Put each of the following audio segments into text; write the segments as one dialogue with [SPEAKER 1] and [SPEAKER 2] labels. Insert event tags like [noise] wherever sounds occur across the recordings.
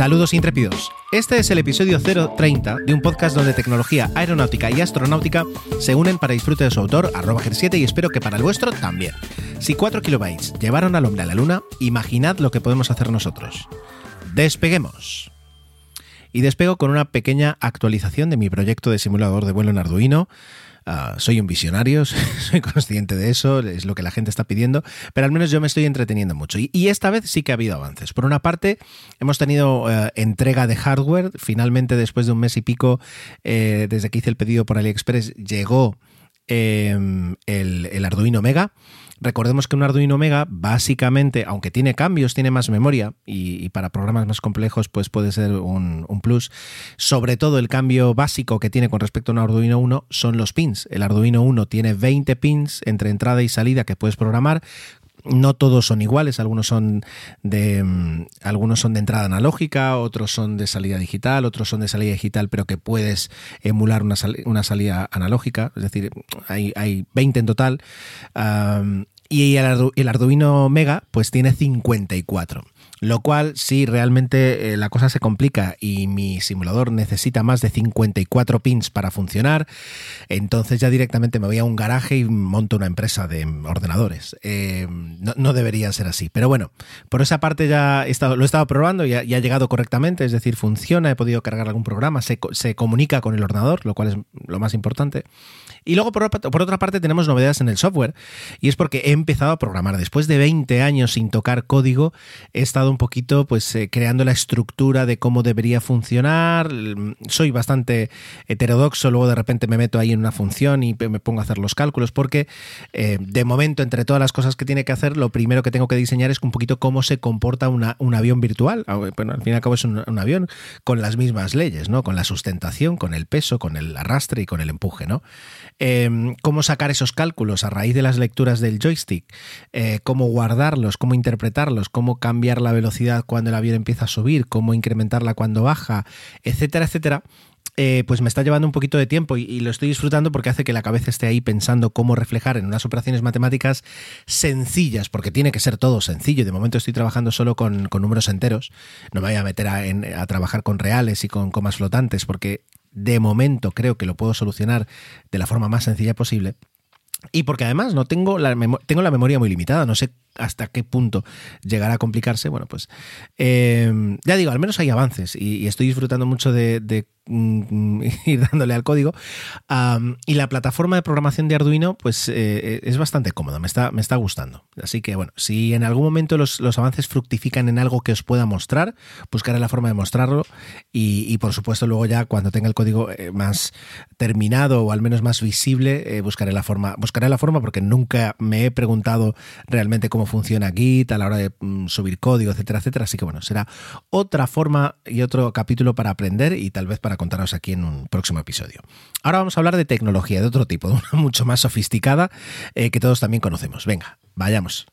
[SPEAKER 1] Saludos intrépidos. Este es el episodio 030 de un podcast donde tecnología aeronáutica y astronáutica se unen para disfrute de su autor, arroba 7 y espero que para el vuestro también. Si 4 kilobytes llevaron al hombre a la luna, imaginad lo que podemos hacer nosotros. Despeguemos. Y despego con una pequeña actualización de mi proyecto de simulador de vuelo en Arduino. Uh, soy un visionario, [laughs] soy consciente de eso, es lo que la gente está pidiendo, pero al menos yo me estoy entreteniendo mucho. Y, esta vez sí que ha habido avances. Por una parte, hemos tenido uh, entrega de hardware. Finalmente, después de un mes y pico, eh, desde que hice el pedido por AliExpress, llegó eh, el, el Arduino Mega. Recordemos que un Arduino Mega básicamente, aunque tiene cambios, tiene más memoria y, para programas más complejos pues puede ser un, plus. Sobre todo el cambio básico que tiene con respecto a un Arduino 1 son los pins. El Arduino 1 tiene 20 pins entre entrada y salida que puedes programar no todos son iguales, algunos son de um, algunos son de entrada analógica, otros son de salida digital, otros son de salida digital, pero que puedes emular una, una salida analógica, es decir, hay, hay 20 en total. Y el, el, Arduino Mega pues tiene 54. Lo cual, si realmente eh, la cosa se complica y mi simulador necesita más de 54 pins para funcionar, entonces ya directamente me voy a un garaje y monto una empresa de ordenadores. Eh, no, no, debería ser así. Pero bueno, por esa parte ya he estado, lo he estado probando y ha, y ha, llegado correctamente, es decir, funciona, he podido cargar algún programa, se, se, comunica con el ordenador, lo cual es lo más importante. Y luego, por, otra parte, tenemos novedades en el software, y es porque he empezado a programar. Después de 20 años sin tocar código, he estado un poquito pues eh, creando la estructura de cómo debería funcionar. Soy bastante heterodoxo, luego de repente me meto ahí en una función y me pongo a hacer los cálculos porque eh, de momento entre todas las cosas que tiene que hacer, lo primero que tengo que diseñar es un poquito cómo se comporta un avión virtual. Ah, bueno, al fin y al cabo es un, un, avión con las mismas leyes, ¿no? Con la sustentación, con el peso, con el arrastre y con el empuje, ¿no? Eh, cómo sacar esos cálculos a raíz de las lecturas del joystick, eh, cómo guardarlos, cómo interpretarlos, cómo cambiar la velocidad cuando el avión empieza a subir, cómo incrementarla cuando baja, etcétera, etcétera. Eh, pues me está llevando un poquito de tiempo y, lo estoy disfrutando porque hace que la cabeza esté ahí pensando cómo reflejar en unas operaciones matemáticas sencillas, porque tiene que ser todo sencillo. De momento estoy trabajando solo con, números enteros, no me voy a meter en, a trabajar con reales y con comas flotantes, porque de momento creo que lo puedo solucionar de la forma más sencilla posible. Y porque además no tengo la, tengo la memoria muy limitada, no sé hasta qué punto llegará a complicarse. Bueno, pues eh, ya digo, al menos hay avances y, estoy disfrutando mucho de, mm, [laughs] ir dándole al código. Y la plataforma de programación de Arduino, pues eh, es bastante cómoda, me está, me está gustando. Así que bueno, si en algún momento los, los, avances fructifican en algo que os pueda mostrar, buscaré la forma de mostrarlo y, por supuesto luego ya cuando tenga el código eh, más terminado o al menos más visible, eh, buscaré la forma, buscaré la forma porque nunca me he preguntado realmente cómo funciona Git a la hora de mm, subir código, etcétera, etcétera. Así que bueno, será otra forma y otro capítulo para aprender y tal vez para contaros aquí en un próximo episodio. Ahora vamos a hablar de tecnología de otro tipo, de una [laughs] mucho más sofisticada eh, que todos también conocemos. Venga, vayamos.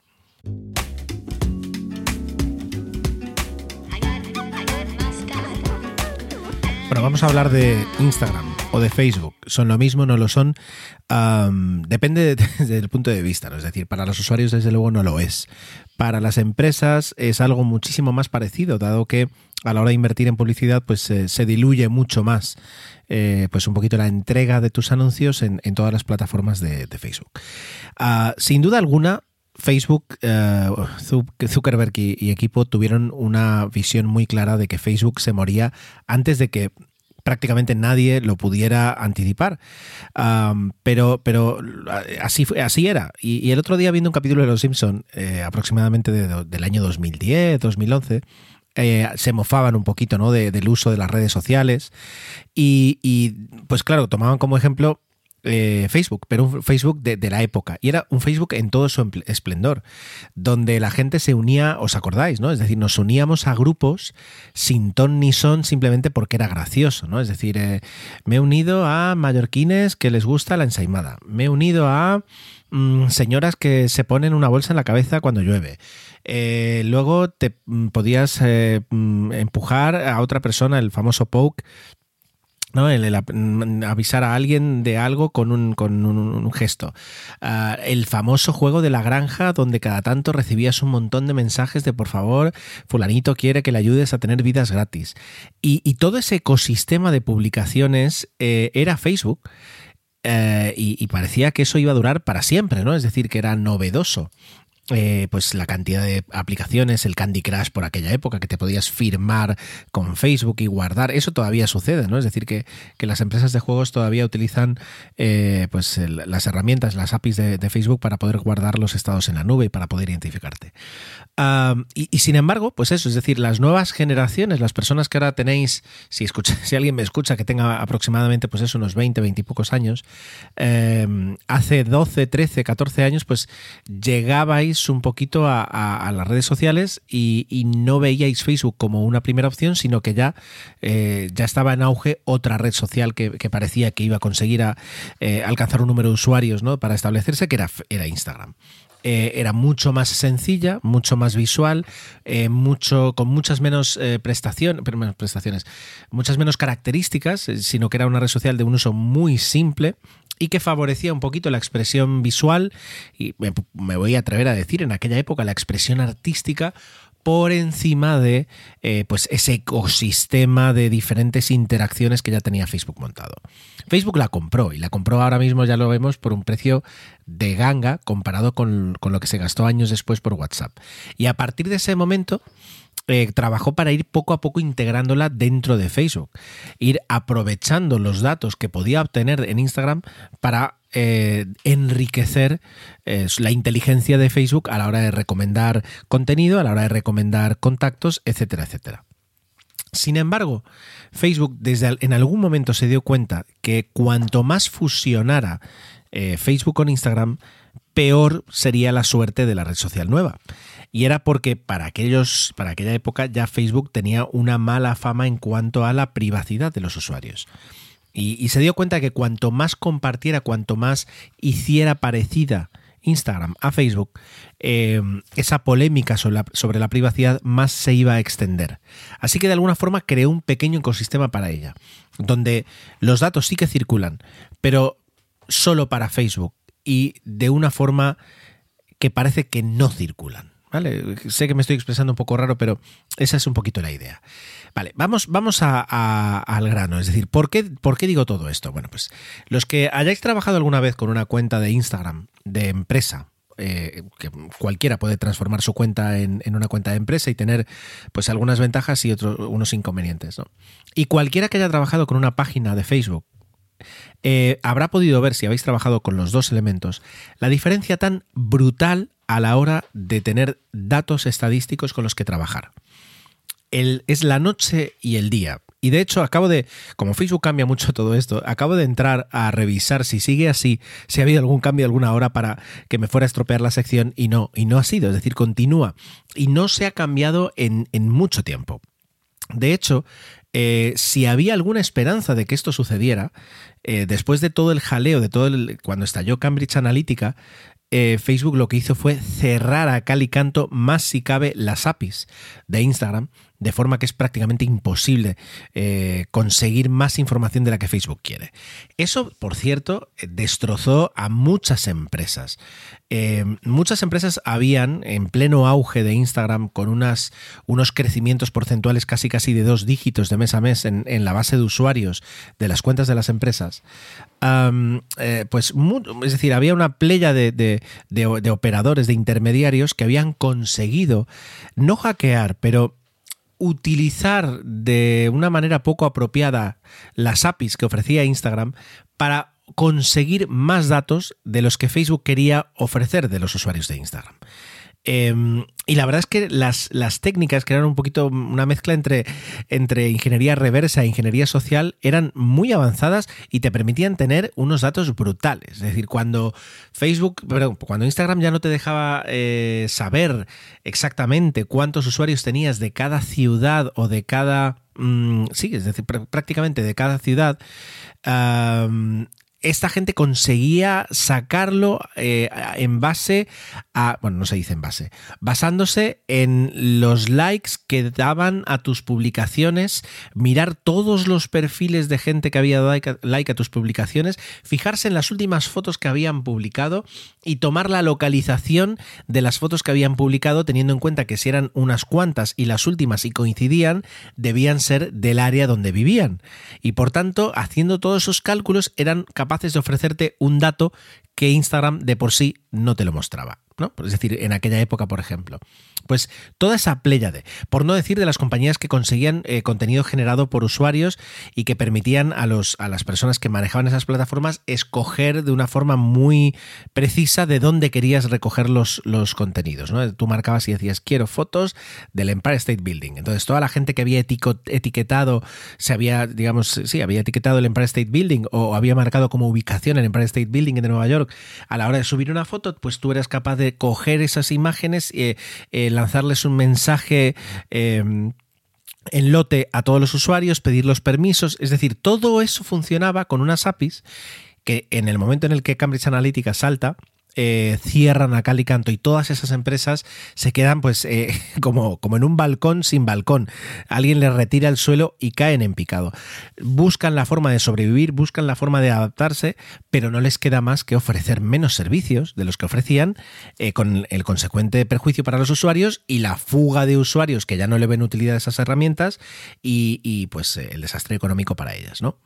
[SPEAKER 1] Bueno, vamos a hablar de Instagram de Facebook son lo mismo, no lo son, depende [laughs] desde el punto de vista, es decir, para los usuarios desde luego no lo es. Para las empresas es algo muchísimo más parecido, dado que a la hora de invertir en publicidad pues se diluye mucho más eh, pues un poquito la entrega de tus anuncios en, todas las plataformas de, Facebook. Ah, sin duda alguna, Facebook, eh, Zuckerberg y, equipo tuvieron una visión muy clara de que Facebook se moría antes de que prácticamente nadie lo pudiera anticipar. pero, pero así, así era. Y, el otro día viendo un capítulo de Los Simpson, eh, aproximadamente del año 2010, 2011, eh, se mofaban un poquito ¿no? del uso de las redes sociales y, pues claro, tomaban como ejemplo eh, Facebook, pero un Facebook de, la época. Y era un Facebook en todo su esplendor, donde la gente se unía, os acordáis, ¿no? Es decir, nos uníamos a grupos sin ton ni son simplemente porque era gracioso, ¿no? Es decir, eh, me he unido a mallorquines que les gusta la ensaimada. Me he unido a mm, señoras que se ponen una bolsa en la cabeza cuando llueve. Eh, luego te mm, podías mm, empujar a otra persona, el famoso poke, ¿no? El, mm, avisar a alguien de algo con un, con un, gesto. Ah, el famoso juego de la granja donde cada tanto recibías un montón de mensajes de por favor, fulanito quiere que le ayudes a tener vidas gratis. Y, todo ese ecosistema de publicaciones eh, era Facebook. y, y, parecía que eso iba a durar para siempre, ¿no? Es decir, que era novedoso. Eh, pues la cantidad de aplicaciones, el Candy Crush por aquella época, que te podías firmar con Facebook y guardar, eso todavía sucede, ¿no? Es decir, que, las empresas de juegos todavía utilizan eh, pues las herramientas, las APIs de, Facebook para poder guardar los estados en la nube y para poder identificarte. y, sin embargo, pues eso, es decir, las nuevas generaciones, las personas que ahora tenéis, si, escucha, [laughs] si alguien me escucha que tenga aproximadamente pues unos 20, 20 y pocos años, eh, hace 12, 13, 14 años, pues llegabais un poquito a, las redes sociales y, no veíais Facebook como una primera opción, sino que ya, eh, ya estaba en auge otra red social que, parecía que iba a conseguir eh, alcanzar un número de usuarios ¿no? para establecerse, que era, era Instagram. Eh, era mucho más sencilla, mucho más visual, mucho, con muchas menos prestaciones, prestaciones, muchas menos características, sino que era una red social de un uso muy simple y que favorecía un poquito la expresión visual y me, voy a atrever a decir en aquella época la expresión artística por encima de eh, pues ese ecosistema de diferentes interacciones que ya tenía Facebook montado. Facebook la compró y la compró ahora mismo, ya lo vemos, por un precio de ganga comparado con, con lo que se gastó años después por WhatsApp. Y a partir de ese momento, eh, trabajó para ir poco a poco integrándola dentro de Facebook, ir aprovechando los datos que podía obtener en Instagram para eh, enriquecer eh, la inteligencia de Facebook a la hora de recomendar contenido, a la hora de recomendar contactos, etcétera, etcétera. Sin embargo, Facebook desde en algún momento se dio cuenta que cuanto más fusionara Facebook con Instagram, peor sería la suerte de la red social nueva. Y era porque para aquellos, para aquella época ya Facebook tenía una mala fama en cuanto a la privacidad de los usuarios. Y, se dio cuenta que cuanto más compartiera, cuanto más hiciera parecida Instagram a Facebook, eh, esa polémica sobre la, privacidad más se iba a extender. Así que de alguna forma creó un pequeño ecosistema para ella, donde los datos sí que circulan, pero solo para Facebook y de una forma que parece que no circulan. Sé que me estoy expresando un poco raro, pero esa es un poquito la idea. Vale, vamos, vamos al grano. Es decir, ¿por qué, ¿por qué digo todo esto? Bueno, pues los que hayáis trabajado alguna vez con una cuenta de Instagram de empresa, eh, que cualquiera puede transformar su cuenta en, una cuenta de empresa y tener pues algunas ventajas y otros unos inconvenientes. Y cualquiera que haya trabajado con una página de Facebook eh, habrá podido ver, si habéis trabajado con los dos elementos, la diferencia tan brutal a la hora de tener datos estadísticos con los que trabajar. El, es la noche y el día. Y de hecho, acabo de, como Facebook cambia mucho todo esto, acabo de entrar a revisar si sigue así, si ha habido algún cambio alguna hora para que me fuera a estropear la sección y no, y no ha sido, es decir, continúa. Y no se ha cambiado en, mucho tiempo. De hecho, eh, si había alguna esperanza de que esto sucediera, eh, después de todo el jaleo, de todo el, cuando estalló Cambridge Analytica, eh, Facebook lo que hizo fue cerrar a cal y canto más si cabe las APIs de Instagram de forma que es prácticamente imposible eh, conseguir más información de la que Facebook quiere. Eso, por cierto, destrozó a muchas empresas. Eh, muchas empresas habían, en pleno auge de Instagram, con unas, unos crecimientos porcentuales casi casi de dos dígitos de mes a mes en, la base de usuarios de las cuentas de las empresas, eh, pues es decir, había una playa de, de operadores, de intermediarios que habían conseguido no hackear, pero utilizar de una manera poco apropiada las APIs que ofrecía Instagram para conseguir más datos de los que Facebook quería ofrecer de los usuarios de Instagram. Em, y la verdad es que las, las, técnicas, que eran un poquito una mezcla entre, entre ingeniería reversa e ingeniería social, eran muy avanzadas y te permitían tener unos datos brutales. Es decir, cuando Facebook, cuando Instagram ya no te dejaba eh, saber exactamente cuántos usuarios tenías de cada ciudad o de cada. Mm, sí, es decir, prácticamente de cada ciudad esta gente conseguía sacarlo eh, en base a, bueno, no se dice en base, basándose en los likes que daban a tus publicaciones, mirar todos los perfiles de gente que había dado like a, tus publicaciones, fijarse en las últimas fotos que habían publicado y tomar la localización de las fotos que habían publicado, teniendo en cuenta que si eran unas cuantas y las últimas y coincidían, debían ser del área donde vivían. Y por tanto, haciendo todos esos cálculos, eran capaces de ofrecerte un dato que Instagram de por sí no te lo mostraba. ¿no? Es decir, en aquella época, por ejemplo. Pues toda esa pléyade, por no decir de las compañías que conseguían eh, contenido generado por usuarios y que permitían a, los, a las personas que manejaban esas plataformas escoger de una forma muy precisa de dónde querías recoger los, los contenidos. ¿no? Tú marcabas y decías, quiero fotos del Empire State Building. Entonces, toda la gente que había etiquetado, se había, digamos, sí, había etiquetado el Empire State Building o había marcado como ubicación el Empire State Building de Nueva York a la hora de subir una foto, pues tú eras capaz de coger esas imágenes y eh, lanzarles un mensaje. Em, en lote a todos los usuarios, pedir los permisos, es decir, todo eso funcionaba con unas APIs que en el momento en el que Cambridge Analytica salta, eh, cierran a cal y canto y todas esas empresas se quedan pues eh, [laughs] como, como en un balcón sin balcón. Alguien les retira el suelo y caen en picado. Buscan la forma de sobrevivir, buscan la forma de adaptarse, pero no les queda más que ofrecer menos servicios de los que ofrecían, eh, con el consecuente perjuicio para los usuarios y la fuga de usuarios que ya no le ven utilidad a esas herramientas y, y pues el desastre económico para ellas, ¿no?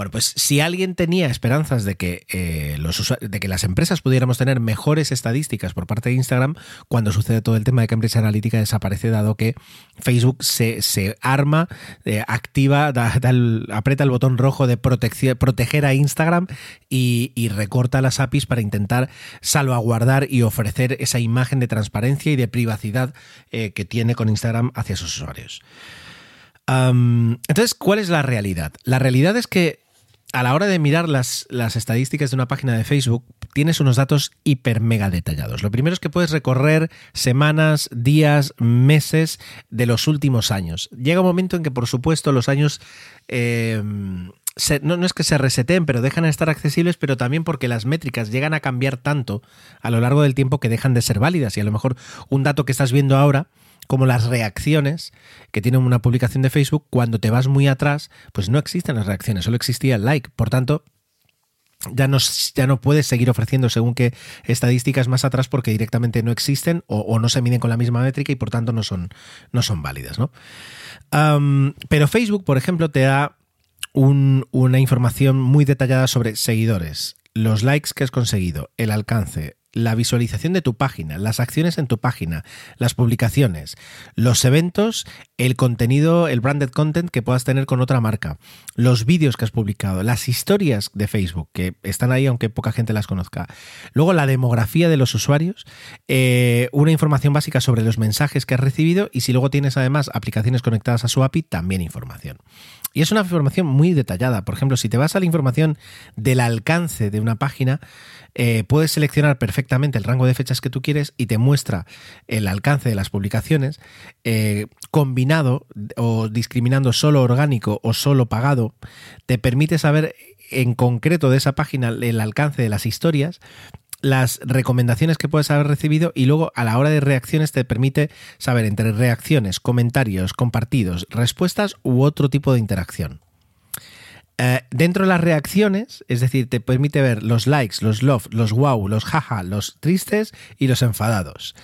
[SPEAKER 1] Bueno, pues si alguien tenía esperanzas de que, eh, los de que las empresas pudiéramos tener mejores estadísticas por parte de Instagram, cuando sucede todo el tema de Cambridge Analytica desaparece dado que Facebook se, arma, eh, activa, aprieta el botón rojo de proteger a Instagram y, recorta las APIs para intentar salvaguardar y ofrecer esa imagen de transparencia y de privacidad eh, que tiene con Instagram hacia sus usuarios. entonces, ¿cuál es la realidad? La realidad es que a la hora de mirar las, las, estadísticas de una página de Facebook, tienes unos datos hiper mega detallados. Lo primero es que puedes recorrer semanas, días, meses de los últimos años. Llega un momento en que, por supuesto, los años... Eh, no, no, es que se reseten, pero dejan de estar accesibles, pero también porque las métricas llegan a cambiar tanto a lo largo del tiempo que dejan de ser válidas. Y a lo mejor un dato que estás viendo ahora como las reacciones que tiene una publicación de Facebook, cuando te vas muy atrás, pues no existen las reacciones, solo existía el like. Por tanto, ya no, ya no puedes seguir ofreciendo según qué estadísticas más atrás porque directamente no existen o, no se miden con la misma métrica y por tanto no son, no son válidas. ¿no? pero Facebook, por ejemplo, te da una información muy detallada sobre seguidores, los likes que has conseguido, el alcance, la visualización de tu página, las acciones en tu página, las publicaciones, los eventos, el contenido, el branded content que puedas tener con otra marca, los vídeos que has publicado, las historias de Facebook que están ahí aunque poca gente las conozca. Luego la demografía de los usuarios, eh, una información básica sobre los mensajes que has recibido y si luego tienes además aplicaciones conectadas a su API, también información. Y es una información muy detallada. Por ejemplo, si te vas a la información del alcance de una página, eh, puedes seleccionar perfectamente el rango de fechas que tú quieres y te muestra el alcance de las publicaciones eh, combinado o discriminando solo orgánico o solo pagado. Te permite saber en concreto de esa página el alcance de las historias las recomendaciones que puedes haber recibido y luego a la hora de reacciones te permite saber entre reacciones, comentarios, compartidos, respuestas u otro tipo de interacción. Eh, dentro de las reacciones, es decir, te permite ver los likes, los love, los wow, los jaja, los tristes y los enfadados.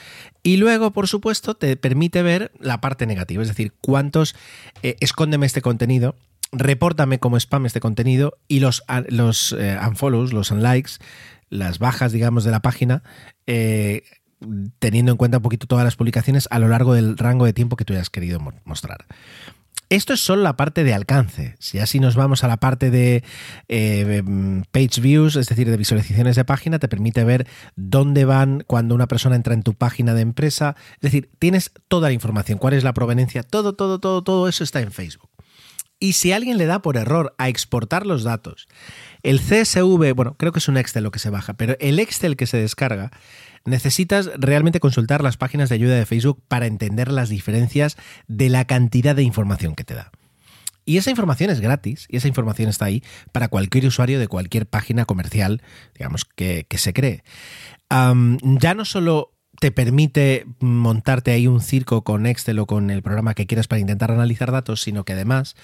[SPEAKER 1] Y luego, por supuesto, te permite ver la parte negativa, es decir, cuántos eh, escóndeme este contenido, repórtame como spam este contenido y los, los eh, unfollows, los unlikes, las bajas, digamos, de la página, teniendo en cuenta un poquito todas las publicaciones a lo largo del rango de tiempo que tú hayas querido mostrar. Esto es solo la parte de alcance. Si así nos vamos a la parte de eh, page views, es decir, de visualizaciones de página, te permite ver dónde van cuando una persona entra en tu página de empresa. Es decir, tienes toda la información, cuál es la proveniencia, todo, todo, todo, todo eso está en Facebook. Y si alguien le da por error a exportar los datos, el CSV, bueno, creo que es un Excel lo que se baja, pero el Excel que se descarga necesitas realmente consultar las páginas de ayuda de Facebook para entender las diferencias de la cantidad de información que te da. Y esa información es gratis y esa información está ahí para cualquier usuario de cualquier página comercial, digamos, que, se cree. ya no solo te permite montarte ahí un circo con Excel o con el programa que quieras para intentar analizar datos, sino que además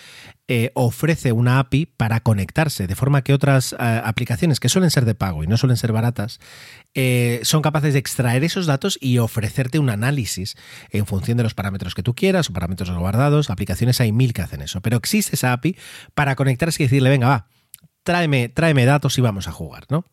[SPEAKER 1] eh, ofrece una API para conectarse, de forma que otras eh, aplicaciones que suelen ser de pago y no suelen ser baratas, eh, son capaces de extraer esos datos y ofrecerte un análisis en función de los parámetros que tú quieras o parámetros guardados. Aplicaciones hay mil que hacen eso, pero existe esa API para conectarse y decirle, venga, va, tráeme, tráeme datos y vamos a jugar, ¿no?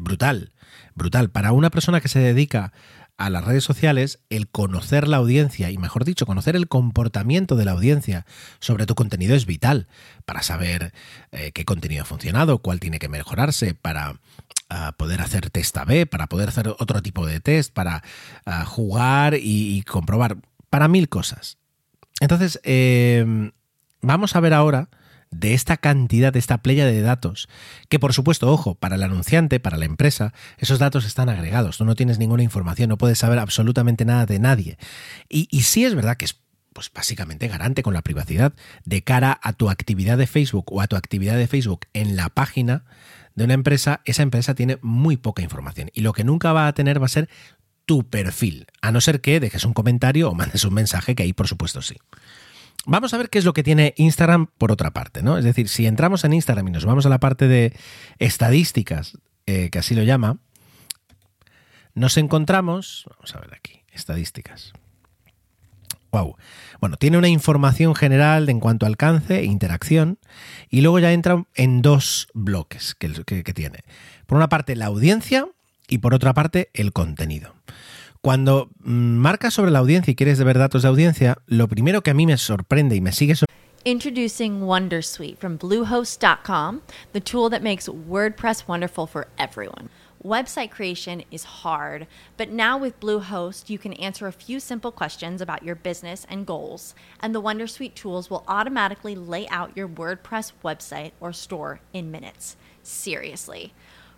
[SPEAKER 1] brutal brutal. Para una persona que se dedica a las redes sociales, el conocer la audiencia y, mejor dicho, conocer el comportamiento de la audiencia sobre tu contenido es vital para saber eh, qué contenido ha funcionado, cuál tiene que mejorarse, para ah, poder hacer test A-B, para poder hacer otro tipo de test, para ah, jugar y, comprobar, para mil cosas. Entonces, em, vamos a ver ahora de esta cantidad, de esta playa de datos, que por supuesto, ojo, para el anunciante, para la empresa, esos datos están agregados, tú no tienes ninguna información, no puedes saber absolutamente nada de nadie. Y, sí es verdad que es pues básicamente garante con la privacidad de cara a tu actividad de Facebook o a tu actividad de Facebook en la página de una empresa, esa empresa tiene muy poca información y lo que nunca va a tener va a ser tu perfil, a no ser que dejes un comentario o mandes un mensaje, que ahí por supuesto sí. Vamos a ver qué es lo que tiene Instagram por otra parte, ¿no? Es decir, si entramos en Instagram y nos vamos a la parte de estadísticas, eh, que así lo llama, nos encontramos, vamos a ver aquí, estadísticas. Wow. Bueno, tiene una información general en cuanto a alcance e interacción y luego ya entra en dos bloques que, que tiene. Por una parte la audiencia y por otra parte el contenido. Cuando mm, marcas sobre la audiencia y quieres ver datos de audiencia, lo primero que a mí me sorprende y me sigue
[SPEAKER 2] Introducing Wondersuite from Bluehost.com, the tool that makes WordPress wonderful for everyone. Website creation is hard, but now with Bluehost, you can answer a few simple questions about your business and goals, and the Wondersuite tools will automatically lay out your WordPress website or store in minutes. Seriously.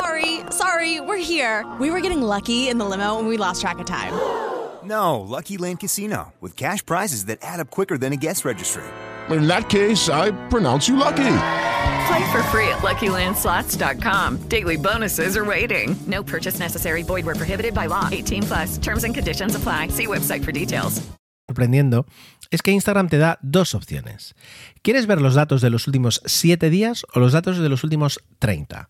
[SPEAKER 3] Sorry, sorry, we're here. We were getting lucky in the limo and we lost track of time.
[SPEAKER 4] No, Lucky Land Casino, with cash prizes that add up quicker than a guest registry.
[SPEAKER 5] In that case, I pronounce you lucky.
[SPEAKER 6] Play for free at LuckyLandSlots.com. Daily bonuses are waiting. No purchase necessary. Void where prohibited by law. 18 plus. Terms and conditions apply. See website for details.
[SPEAKER 1] Sorprendiendo es que Instagram te da dos opciones. ¿Quieres ver los datos de los últimos 7 días o los datos de los últimos 30?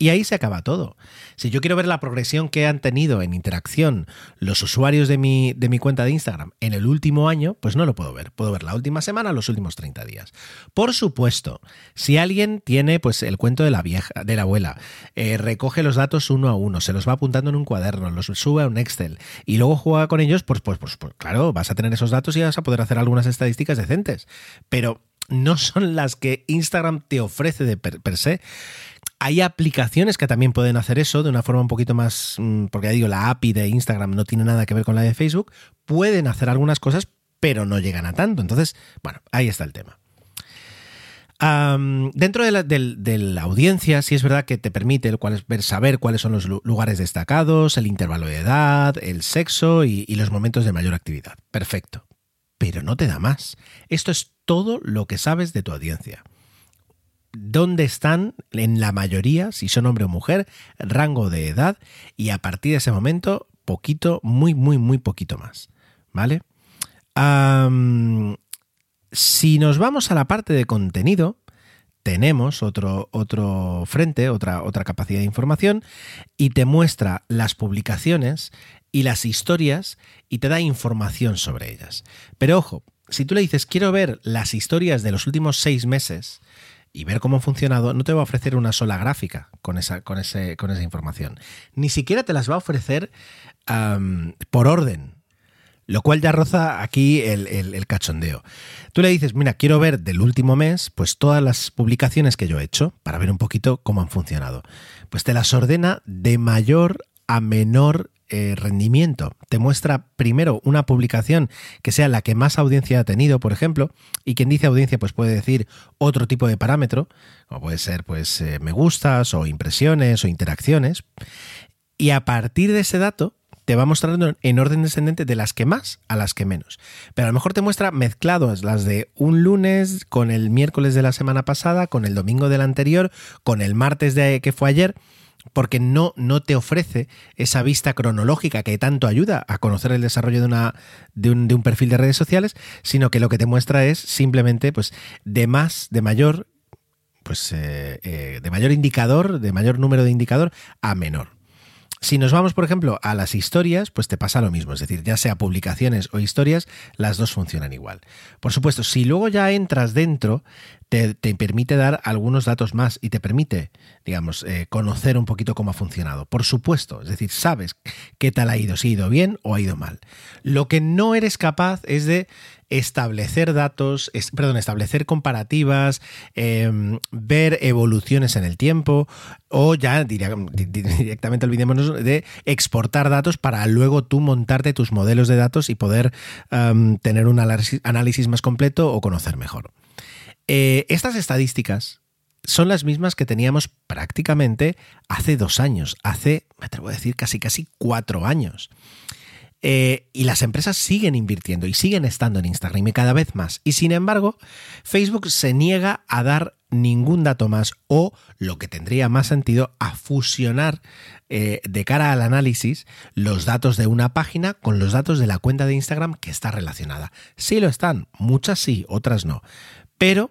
[SPEAKER 1] Y ahí se acaba todo. Si yo quiero ver la progresión que han tenido en interacción los usuarios de mi, de mi cuenta de Instagram en el último año, pues no lo puedo ver. Puedo ver la última semana, los últimos 30 días. Por supuesto, si alguien tiene pues el cuento de la vieja, de la abuela, eh, recoge los datos uno a uno, se los va apuntando en un cuaderno, los sube a un Excel y luego juega con ellos, pues, pues, pues, pues claro, vas a tener esos datos y vas a poder hacer algunas estadísticas decentes. Pero no son las que Instagram te ofrece de per se. Hay aplicaciones que también pueden hacer eso de una forma un poquito más, mm, porque ya digo, la API de Instagram no tiene nada que ver con la de Facebook, pueden hacer algunas cosas, pero no llegan a tanto. Entonces, bueno, ahí está el tema. dentro de la, audiencia, sí es verdad que te permite ver, saber cuáles son los lugares destacados, el intervalo de edad, el sexo y los momentos de mayor actividad. Perfecto. Pero no te da más. Esto es todo lo que sabes de tu audiencia dónde están en la mayoría, si son hombre o mujer, rango de edad y a partir de ese momento, poquito, muy, muy, muy poquito más. ¿Vale? si nos vamos a la parte de contenido, tenemos otro, otro frente, otra, otra capacidad de información, y te muestra las publicaciones y las historias y te da información sobre ellas. Pero ojo, si tú le dices quiero ver las historias de los últimos seis meses, y ver cómo ha funcionado, no te va a ofrecer una sola gráfica con esa, con ese, con esa información. Ni siquiera te las va a ofrecer por orden. Lo cual ya roza aquí el, el, cachondeo. Tú le dices, mira, quiero ver del último mes, pues todas las publicaciones que yo he hecho, para ver un poquito cómo han funcionado. Pues te las ordena de mayor a menor eh, rendimiento. Te muestra primero una publicación que sea la que más audiencia ha tenido, por ejemplo, y quien dice audiencia pues puede decir otro tipo de parámetro, como puede ser pues eh, me gustas o impresiones o interacciones. Y a partir de ese dato te va mostrando en orden descendente de las que más a las que menos. Pero a lo mejor te muestra mezclados las de un lunes con el miércoles de la semana pasada, con el domingo del anterior, con el martes de que fue ayer porque no, no te ofrece esa vista cronológica que tanto ayuda a conocer el desarrollo de, una, de, un, perfil de redes sociales, sino que lo que te muestra es simplemente pues, de más, de mayor, pues, eh, eh, de mayor indicador, de mayor número de indicador a menor. Si nos vamos, por ejemplo, a las historias, pues te pasa lo mismo, es decir, ya sea publicaciones o historias, las dos funcionan igual. Por supuesto, si luego ya entras dentro, te, permite dar algunos datos más y te permite, digamos, eh, conocer un poquito cómo ha funcionado. Por supuesto, es decir, sabes qué tal ha ido, si ha ido bien o ha ido mal. Lo que no eres capaz es de establecer datos, perdón, establecer comparativas, em, ver evoluciones en el tiempo o ya directamente olvidémonos de exportar datos para luego tú montarte tus modelos de datos y poder em, tener un análisis más completo o conocer mejor. Eh, estas estadísticas son las mismas que teníamos prácticamente hace dos años, hace, me atrevo a decir, casi casi cuatro años. Eh, y las empresas siguen invirtiendo y siguen estando en Instagram y cada vez más. Y sin embargo, Facebook se niega a dar ningún dato más o, lo que tendría más sentido, a fusionar eh, de cara al análisis los datos de una página con los datos de la cuenta de Instagram que está relacionada. Sí lo están, muchas sí, otras no. Pero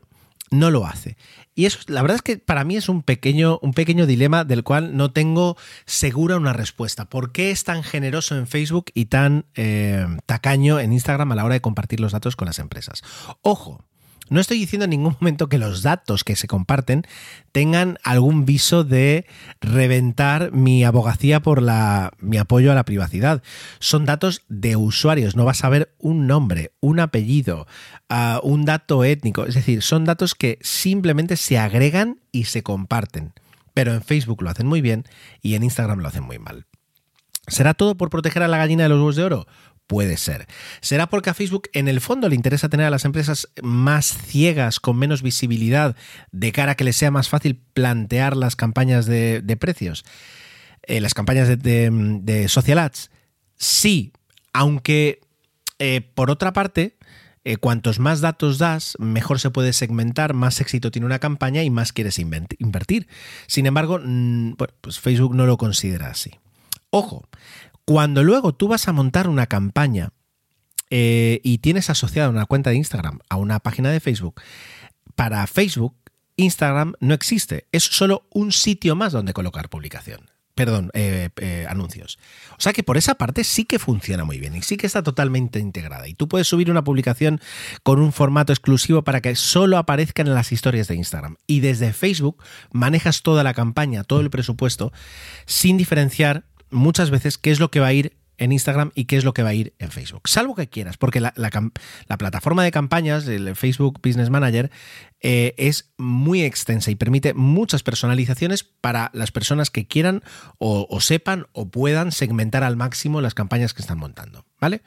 [SPEAKER 1] no lo hace. Y eso, la verdad es que para mí es un pequeño, un pequeño dilema del cual no tengo segura una respuesta. ¿Por qué es tan generoso en Facebook y tan eh, tacaño en Instagram a la hora de compartir los datos con las empresas? Ojo, no estoy diciendo en ningún momento que los datos que se comparten tengan algún viso de reventar mi abogacía por la, mi apoyo a la privacidad. Son datos de usuarios, no vas a ver un nombre, un apellido, uh, un dato étnico. Es decir, son datos que simplemente se agregan y se comparten. Pero en Facebook lo hacen muy bien y en Instagram lo hacen muy mal. ¿Será todo por proteger a la gallina de los huevos de oro? Puede ser. ¿Será porque a Facebook en el fondo le interesa tener a las empresas más ciegas, con menos visibilidad, de cara a que les sea más fácil plantear las campañas de, precios? Eh, las campañas de, social ads. Sí, aunque eh, por otra parte, eh, cuantos más datos das, mejor se puede segmentar, más éxito tiene una campaña y más quieres invertir. Sin embargo, pues Facebook no lo considera así. Ojo, cuando luego tú vas a montar una campaña eh, y tienes asociada una cuenta de Instagram a una página de Facebook, para Facebook Instagram no existe, es solo un sitio más donde colocar publicación perdón, eh, eh, anuncios. O sea que por esa parte sí que funciona muy bien y sí que está totalmente integrada. Y tú puedes subir una publicación con un formato exclusivo para que solo aparezcan en las historias de Instagram. Y desde Facebook manejas toda la campaña, todo el presupuesto, sin diferenciar muchas veces qué es lo que va a ir en Instagram y qué es lo que va a ir en Facebook. Salvo que quieras, porque la, plataforma de campañas, el Facebook Business Manager, eh, es muy extensa y permite muchas personalizaciones para las personas que quieran o, sepan o puedan segmentar al máximo las campañas que están montando. ¿Vale?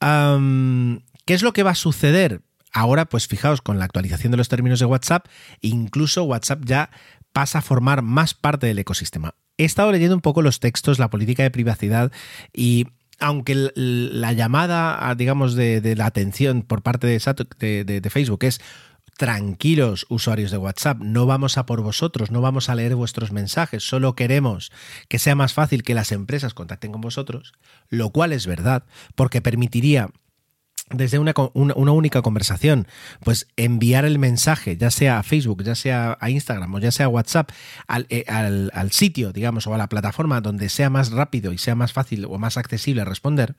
[SPEAKER 1] ¿Qué es lo que va a suceder? Ahora, pues fijaos, con la actualización de los términos de WhatsApp, incluso WhatsApp ya pasa a formar más parte del ecosistema he estado leyendo un poco los textos, la política de privacidad y aunque la llamada, digamos, de, la atención por parte de, de, Facebook es tranquilos usuarios de WhatsApp, no vamos a por vosotros, no vamos a leer vuestros mensajes, solo queremos que sea más fácil que las empresas contacten con vosotros, lo cual es verdad, porque permitiría desde una, única conversación, pues enviar el mensaje, ya sea a Facebook, ya sea a Instagram o ya sea a WhatsApp, eh, al, al, sitio, digamos, o a la plataforma donde sea más rápido y sea más fácil o más accesible responder,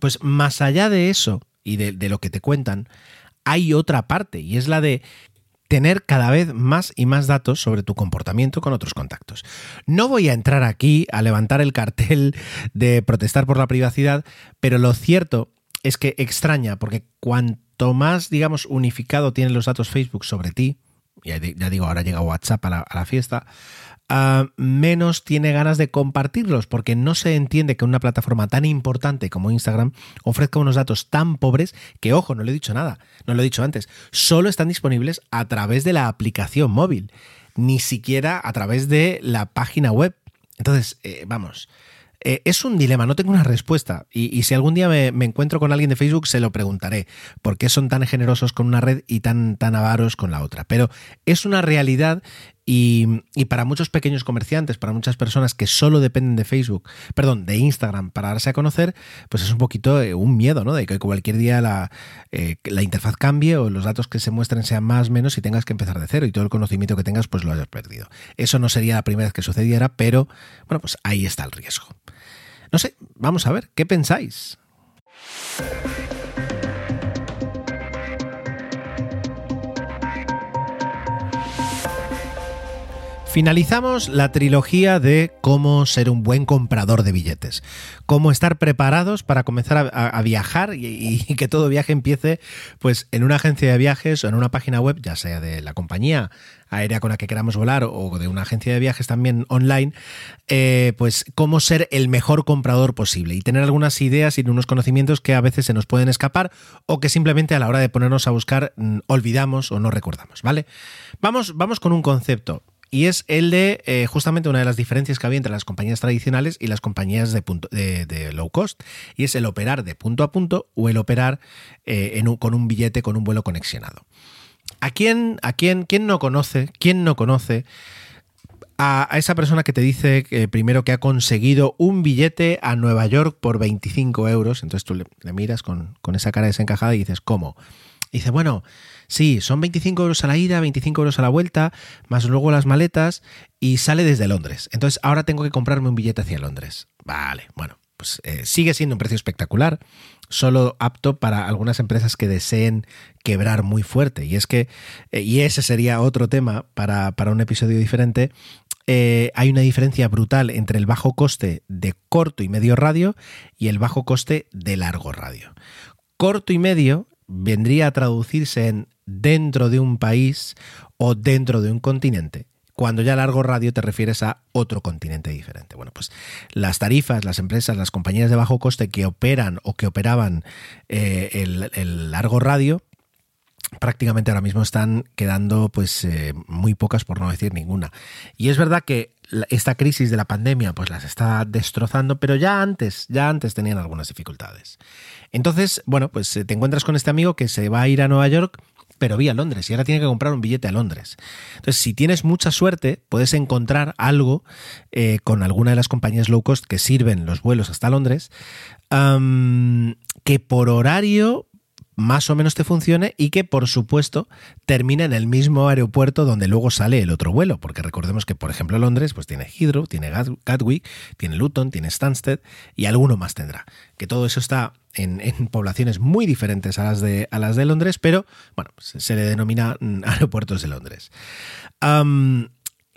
[SPEAKER 1] pues más allá de eso y de, de lo que te cuentan, hay otra parte y es la de tener cada vez más y más datos sobre tu comportamiento con otros contactos. No voy a entrar aquí a levantar el cartel de protestar por la privacidad, pero lo cierto es que extraña, porque cuanto más, digamos, unificado tienen los datos Facebook sobre ti, ya, ya digo, ahora llega WhatsApp a la, fiesta, ah, menos tiene ganas de compartirlos, porque no se entiende que una plataforma tan importante como Instagram ofrezca unos datos tan pobres que, ojo, no le he dicho nada, no lo he dicho antes, solo están disponibles a través de la aplicación móvil, ni siquiera a través de la página web. Entonces, eh, vamos, eh, es un dilema, no tengo una respuesta. Y, si algún día me, encuentro con alguien de Facebook, se lo preguntaré. ¿Por qué son tan generosos con una red y tan, tan avaros con la otra? Pero es una realidad y, para muchos pequeños comerciantes, para muchas personas que solo dependen de Facebook, perdón, de Instagram para darse a conocer, pues es un poquito eh, un miedo, ¿no? De que cualquier día la, eh, la interfaz cambie o los datos que se muestren sean más menos y tengas que empezar de cero y todo el conocimiento que tengas pues lo hayas perdido. Eso no sería la primera vez que sucediera, pero bueno, pues ahí está el riesgo. No sé, vamos a ver, ¿qué pensáis? Finalizamos la trilogía de cómo ser un buen comprador de billetes, cómo estar preparados para comenzar a, viajar y, que todo viaje empiece pues en una agencia de viajes o en una página web, ya sea de la compañía aérea con la que queramos volar o de una agencia de viajes también online, eh, pues cómo ser el mejor comprador posible y tener algunas ideas y unos conocimientos que a veces se nos pueden escapar o que simplemente a la hora de ponernos a buscar mm, olvidamos o no recordamos, ¿vale? Vamos, vamos con un concepto y es el de eh, justamente una de las diferencias que había entre las compañías tradicionales y las compañías de, punto, de, low cost, y es el operar de punto a punto o el operar eh, con un billete con un vuelo conexionado. ¿A quién, a quién, quién no conoce, quién no conoce a, esa persona que te dice primero que ha conseguido un billete a Nueva York por 25 euros? Entonces tú le, miras con, esa cara desencajada y dices, ¿cómo? Y dice, bueno, sí, son 25 euros a la ida, 25 euros a la vuelta, más luego las maletas y sale desde Londres. Entonces ahora tengo que comprarme un billete hacia Londres. Vale, bueno, pues eh, sigue siendo un precio espectacular solo apto para algunas empresas que deseen quebrar muy fuerte. Y es que, eh, y ese sería otro tema para, un episodio diferente, eh, hay una diferencia brutal entre el bajo coste de corto y medio radio y el bajo coste de largo radio. Corto y medio vendría a traducirse en dentro de un país o dentro de un continente cuando ya largo radio te refieres a otro continente diferente. Bueno, pues las tarifas, las empresas, las compañías de bajo coste que operan o que operaban eh, el, largo radio, prácticamente ahora mismo están quedando pues eh, muy pocas por no decir ninguna. Y es verdad que esta crisis de la pandemia pues las está destrozando, pero ya antes, ya antes tenían algunas dificultades. Entonces, bueno, pues eh, te encuentras con este amigo que se va a ir a Nueva York pero vía Londres y ahora tiene que comprar un billete a Londres. Entonces, si tienes mucha suerte, puedes encontrar algo eh, con alguna de las compañías low cost que sirven los vuelos hasta Londres, que por horario más o menos te funcione y que por supuesto termine en el mismo aeropuerto donde luego sale el otro vuelo, porque recordemos que por ejemplo Londres pues tiene Heathrow, tiene Gatwick, tiene Luton, tiene Stansted y alguno más tendrá. Que todo eso está en, poblaciones muy diferentes a las de, a las de Londres, pero bueno, se, le denomina mm, [laughs] aeropuertos de Londres.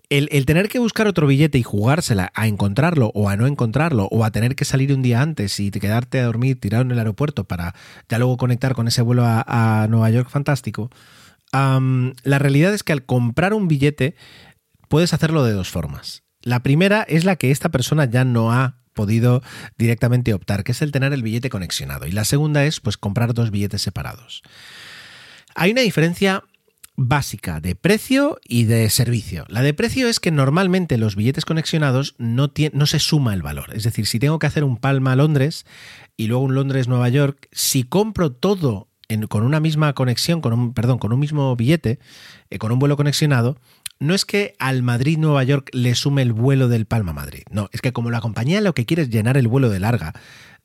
[SPEAKER 1] El, tener que buscar otro billete y jugársela a encontrarlo o a no encontrarlo o a tener que salir un día antes y quedarte a dormir tirado en el aeropuerto para ya luego conectar con ese vuelo a, Nueva York fantástico, la realidad es que al comprar un billete puedes hacerlo de dos formas. La primera es la que esta persona ya no ha podido directamente optar, que es el tener el billete conexionado. Y la segunda es pues comprar dos billetes separados. Hay una diferencia básica de precio y de servicio. La de precio es que normalmente los billetes conexionados no, no se suma el valor. Es decir, si tengo que hacer un Palma Londres y luego un Londres-Nueva York, si compro todo con una misma conexión, con un, perdón, con un mismo billete, eh, con un vuelo conexionado, no es que al Madrid-Nueva York le sume el vuelo del Palma-Madrid. No, es que como la compañía lo que quiere es llenar el vuelo de larga,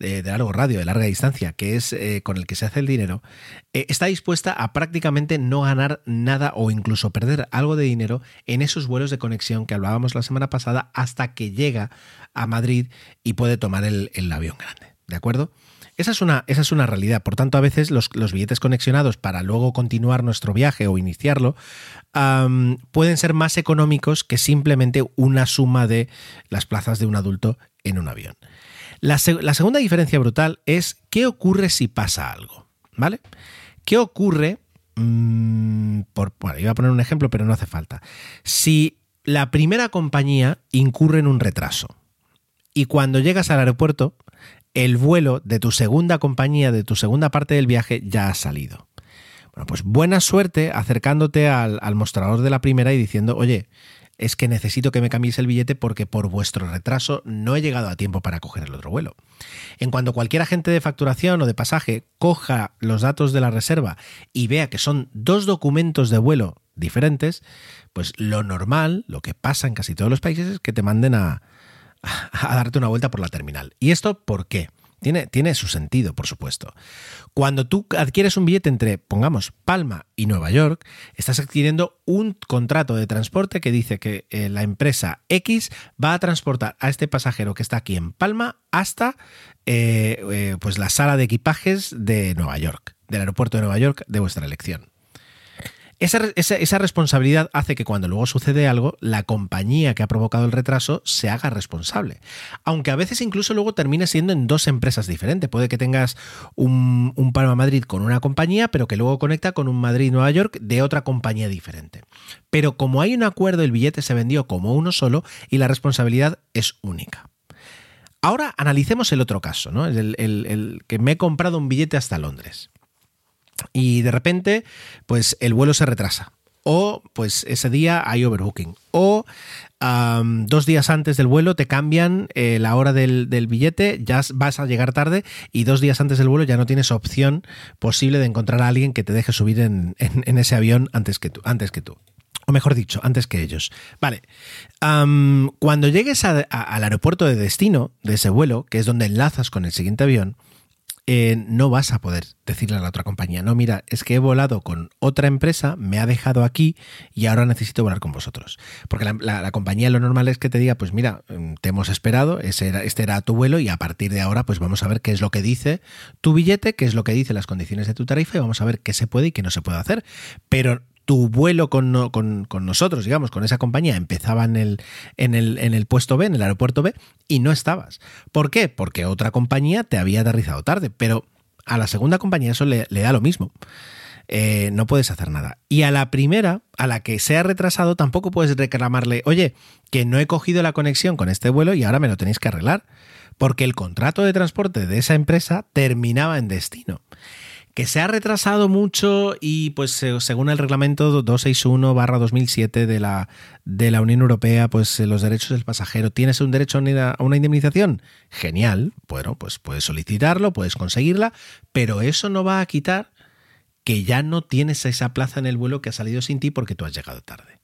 [SPEAKER 1] de, largo radio, de larga distancia, que es eh, con el que se hace el dinero, eh, está dispuesta a prácticamente no ganar nada o incluso perder algo de dinero en esos vuelos de conexión que hablábamos la semana pasada hasta que llega a Madrid y puede tomar el, el avión grande. ¿De acuerdo? Esa es una, esa es una realidad. Por tanto, a veces los, billetes conexionados para luego continuar nuestro viaje o iniciarlo pueden ser más económicos que simplemente una suma de las plazas de un adulto en un avión. La, segunda diferencia brutal es qué ocurre si pasa algo. ¿Vale? ¿Qué ocurre? Mm, por, bueno, iba a poner un ejemplo, pero no hace falta. Si la primera compañía incurre en un retraso y cuando llegas al aeropuerto el vuelo de tu segunda compañía, de tu segunda parte del viaje, ya ha salido. Bueno, pues buena suerte acercándote al, mostrador de la primera y diciendo, oye, es que necesito que me cambies el billete porque por vuestro retraso no he llegado a tiempo para coger el otro vuelo. En cuanto cualquier agente de facturación o de pasaje coja los datos de la reserva y vea que son dos documentos de vuelo diferentes, pues lo normal, lo que pasa en casi todos los países es que te manden a, a darte una vuelta por la terminal. ¿Y esto por qué? Tiene, tiene, su sentido, por supuesto. Cuando tú adquieres un billete entre, pongamos, Palma y Nueva York, estás adquiriendo un contrato de transporte que dice que eh, la empresa X va a transportar a este pasajero que está aquí en Palma hasta eh, eh, pues la sala de equipajes de Nueva York, del aeropuerto de Nueva York de vuestra elección. Esa, responsabilidad hace que cuando luego sucede algo, la compañía que ha provocado el retraso se haga responsable. Aunque a veces incluso luego termine siendo en dos empresas diferentes. Puede que tengas un, un Palma Madrid con una compañía, pero que luego conecta con un Madrid-Nueva York de otra compañía diferente. Pero como hay un acuerdo, el billete se vendió como uno solo y la responsabilidad es única. Ahora analicemos el otro caso, ¿no? el que me he comprado un billete hasta Londres y de repente, pues el vuelo se retrasa. O pues ese día hay overbooking. O dos días antes del vuelo te cambian eh, la hora del, billete, ya vas a llegar tarde y dos días antes del vuelo ya no tienes opción posible de encontrar a alguien que te deje subir en, ese avión antes que tú. Antes que tú. O mejor dicho, antes que ellos. Vale. cuando llegues al aeropuerto de destino de ese vuelo, que es donde enlazas con el siguiente avión, eh, no vas a poder decirle a la otra compañía, no, mira, es que he volado con otra empresa, me ha dejado aquí y ahora necesito volar con vosotros. Porque la, compañía lo normal es que te diga, pues mira, mm, te hemos esperado, ese era, este era tu vuelo y a partir de ahora pues vamos a ver qué es lo que dice tu billete, qué es lo que dice las condiciones de tu tarifa y vamos a ver qué se puede y qué no se puede hacer. Pero tu vuelo con, nosotros, digamos, con esa compañía, empezaba en el puesto B, en el aeropuerto B, y no estabas. ¿Por qué? Porque otra compañía te había aterrizado tarde, pero a la segunda compañía eso le, da lo mismo. Eh, no puedes hacer nada. Y a la primera, a la que se ha retrasado, tampoco puedes reclamarle, oye, que no he cogido la conexión con este vuelo y ahora me lo tenéis que arreglar, porque el contrato de transporte de esa empresa terminaba en destino que se ha retrasado mucho y pues según el reglamento 261-2007 de la, de la Unión Europea, pues los derechos del pasajero, ¿tienes un derecho a una indemnización? Genial, bueno, pues puedes solicitarlo, puedes conseguirla, pero eso no va a quitar que ya no tienes esa plaza en el vuelo que ha salido sin ti porque tú has llegado tarde.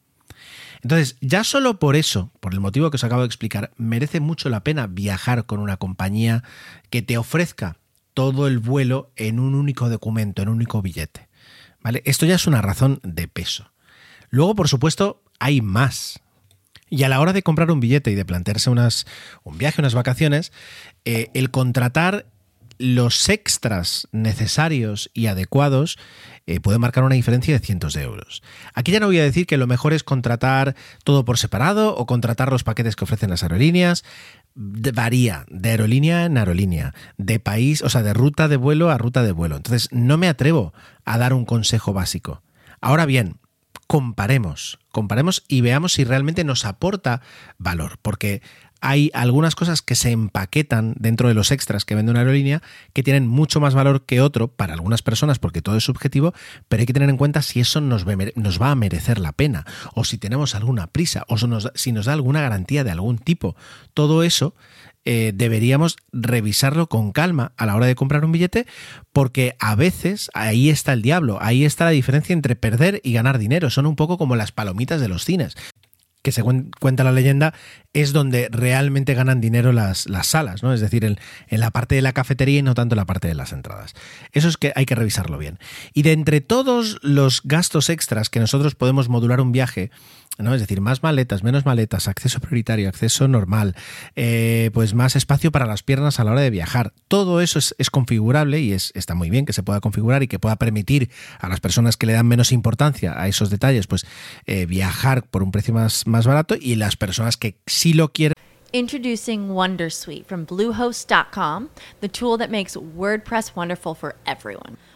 [SPEAKER 1] Entonces, ya solo por eso, por el motivo que os acabo de explicar, merece mucho la pena viajar con una compañía que te ofrezca todo el vuelo en un único documento, en un único billete. ¿Vale? Esto ya es una razón de peso. Luego, por supuesto, hay más. Y a la hora de comprar un billete y de plantearse unas, un viaje, unas vacaciones, eh, el contratar los extras necesarios y adecuados eh, puede marcar una diferencia de cientos de euros. Aquí ya no voy a decir que lo mejor es contratar todo por separado o contratar los paquetes que ofrecen las aerolíneas. Varía de aerolínea en aerolínea, de país, o sea, de ruta de vuelo a ruta de vuelo. Entonces, no me atrevo a dar un consejo básico. Ahora bien, comparemos, comparemos y veamos si realmente nos aporta valor, porque hay algunas cosas que se empaquetan dentro de los extras que vende una aerolínea que tienen mucho más valor que otro para algunas personas porque todo es subjetivo, pero hay que tener en cuenta si eso nos, va a merecer la pena o si tenemos alguna prisa o si nos da alguna garantía de algún tipo. Todo eso eh, deberíamos revisarlo con calma a la hora de comprar un billete, porque a veces ahí está el diablo, ahí está la diferencia entre perder y ganar dinero. Son un poco como las palomitas de los cines que según cuenta la leyenda, es donde realmente ganan dinero las, las salas, ¿no? Es decir, en, en, la parte de la cafetería y no tanto en la parte de las entradas. Eso es que hay que revisarlo bien. Y de entre todos los gastos extras que nosotros podemos modular un viaje, ¿no? Es decir, más maletas, menos maletas, acceso prioritario, acceso normal, eh, pues más espacio para las piernas a la hora de viajar. Todo eso es, configurable y es, está muy bien que se pueda configurar y que pueda permitir a las personas que le dan menos importancia a esos detalles, pues eh, viajar por un precio más, más barato y las personas que sí lo quieren.
[SPEAKER 2] Introducing Wondersuite from Bluehost.com, the tool that makes WordPress wonderful for everyone.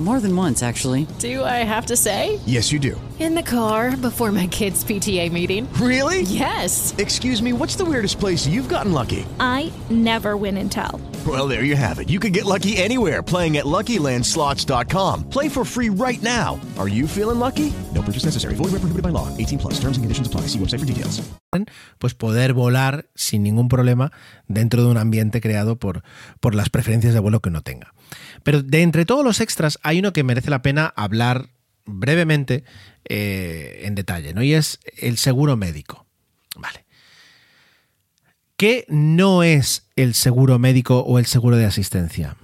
[SPEAKER 7] More than once, actually.
[SPEAKER 8] Do I have to say?
[SPEAKER 9] Yes, you do.
[SPEAKER 8] In the car before my kids' PTA meeting.
[SPEAKER 9] Really?
[SPEAKER 8] Yes.
[SPEAKER 9] Excuse me, what's the weirdest place you've gotten lucky?
[SPEAKER 10] I never win and tell.
[SPEAKER 9] Well, there you have it. You can get lucky anywhere playing at LuckyLandSlots.com. Play for free right now. Are you feeling lucky? No purchase necessary. Void where prohibited by law. 18 plus. Terms and conditions apply. See website for details.
[SPEAKER 1] Pues poder volar sin ningún problema dentro de un ambiente creado por, por las preferencias de vuelo que uno tenga. Pero de entre todos los extras hay uno que merece la pena hablar brevemente eh, en detalle, ¿no? Y es el seguro médico. Vale. ¿Qué no es el seguro médico o el seguro de asistencia?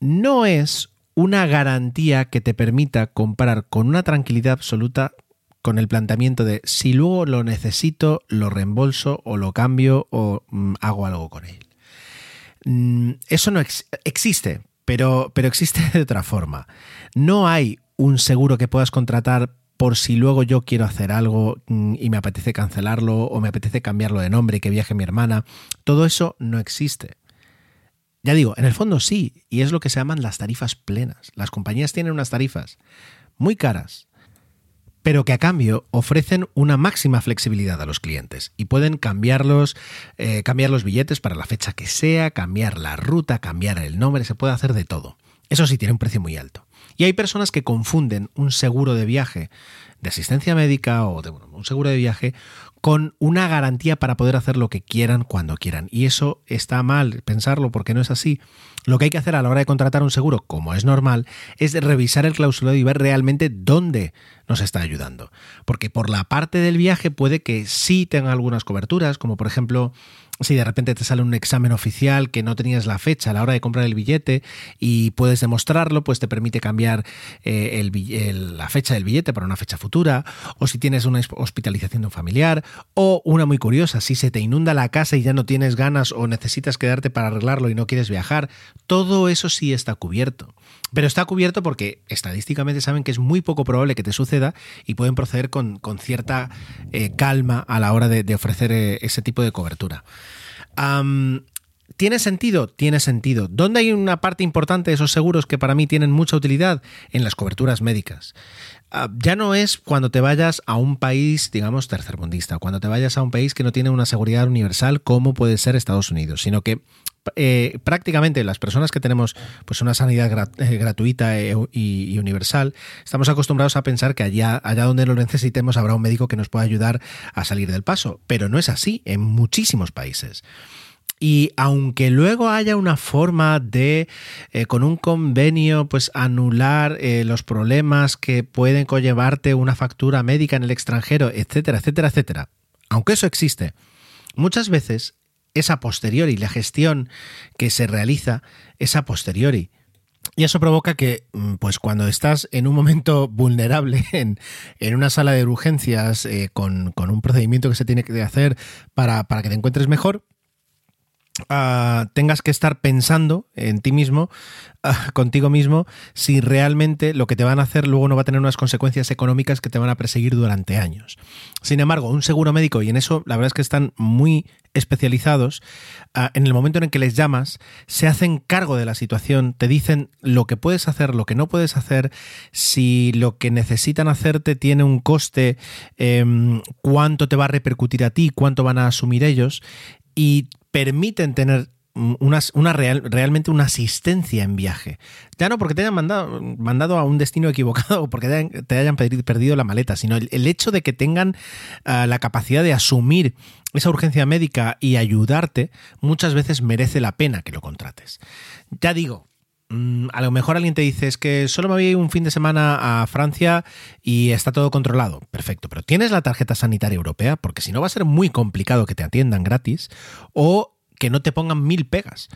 [SPEAKER 1] No es una garantía que te permita comparar con una tranquilidad absoluta con el planteamiento de si luego lo necesito, lo reembolso o lo cambio o mm, hago algo con él. Mm, eso no existe, pero, pero existe de otra forma. No hay un seguro que puedas contratar por si luego yo quiero hacer algo mm, y me apetece cancelarlo o me apetece cambiarlo de nombre y que viaje mi hermana. Todo eso no existe. Ya digo, en el fondo sí, y es lo que se llaman las tarifas plenas. Las compañías tienen unas tarifas muy caras, pero que a cambio ofrecen una máxima flexibilidad a los clientes y pueden cambiarlos, eh, cambiar los billetes para la fecha que sea, cambiar la ruta, cambiar el nombre, se puede hacer de todo. Eso sí, tiene un precio muy alto. Y hay personas que confunden un seguro de viaje de asistencia médica o de un seguro de viaje con una garantía para poder hacer lo que quieran cuando quieran. Y eso está mal pensarlo porque no es así. Lo que hay que hacer a la hora de contratar un seguro, como es normal, es revisar el clausulado y ver realmente dónde nos está ayudando. Porque por la parte del viaje puede que sí tenga algunas coberturas, como por ejemplo si de repente te sale un examen oficial que no tenías la fecha a la hora de comprar el billete y puedes demostrarlo, pues te permite cambiar eh, la fecha del billete para una fecha futura, o si tienes una hospitalización de un familiar, o una muy curiosa, si se te inunda la casa y ya no tienes ganas o necesitas quedarte para arreglarlo y no quieres viajar, todo eso sí está cubierto. Pero está cubierto porque estadísticamente saben que es muy poco probable que te suceda y pueden proceder con, cierta eh, calma a la hora de, ofrecer eh, ese tipo de cobertura. ¿Tiene sentido? Tiene sentido. ¿Dónde hay una parte importante de esos seguros que para mí tienen mucha utilidad? En las coberturas médicas. Ah, ya no es cuando te vayas a un país, digamos, tercermundista, cuando te vayas a un país que no tiene una seguridad universal como puede ser Estados Unidos, sino que eh, prácticamente las personas que tenemos pues una sanidad eh, gratuita e, y, universal, estamos acostumbrados a pensar que allá, allá donde lo necesitemos habrá un médico que nos pueda ayudar a salir del paso, pero no es así en muchísimos países. Y aunque luego haya una forma de, eh, con un convenio, pues anular los problemas que pueden conllevarte una factura médica en el extranjero, etcétera, etcétera, etcétera, aunque eso existe, muchas veces esa posteriori, la gestión que se realiza esa posteriori. Y eso provoca que, mm, pues cuando estás en un momento [laughs] vulnerable en, una sala de urgencias eh, con, un procedimiento que se tiene que hacer para, para que te encuentres mejor, Ah, tengas que estar pensando en ti mismo, ah, [laughs] contigo mismo, si realmente lo que te van a hacer luego no va a tener unas consecuencias económicas que te van a perseguir durante años. Sin embargo, un seguro médico, y en eso la verdad es que están muy especializados, ah, en el momento en el que les llamas, se hacen cargo de la situación, te dicen lo que puedes hacer, lo que no puedes hacer, si lo que necesitan hacerte tiene un coste, em, cuánto te va a repercutir a ti, cuánto van a asumir ellos, y permiten tener una, real, realmente una asistencia en viaje. Ya no porque te hayan mandado, mandado a un destino equivocado o porque te hayan, perdido la maleta, sino el, hecho de que tengan ah, la capacidad de asumir esa urgencia médica y ayudarte, muchas veces merece la pena que lo contrates. Ya digo, a lo mejor alguien te dice es que solo me voy un fin de semana a Francia y está todo controlado. Perfecto, pero tienes la tarjeta sanitaria europea porque si no va a ser muy complicado que te atiendan gratis o que no te pongan mil pegas.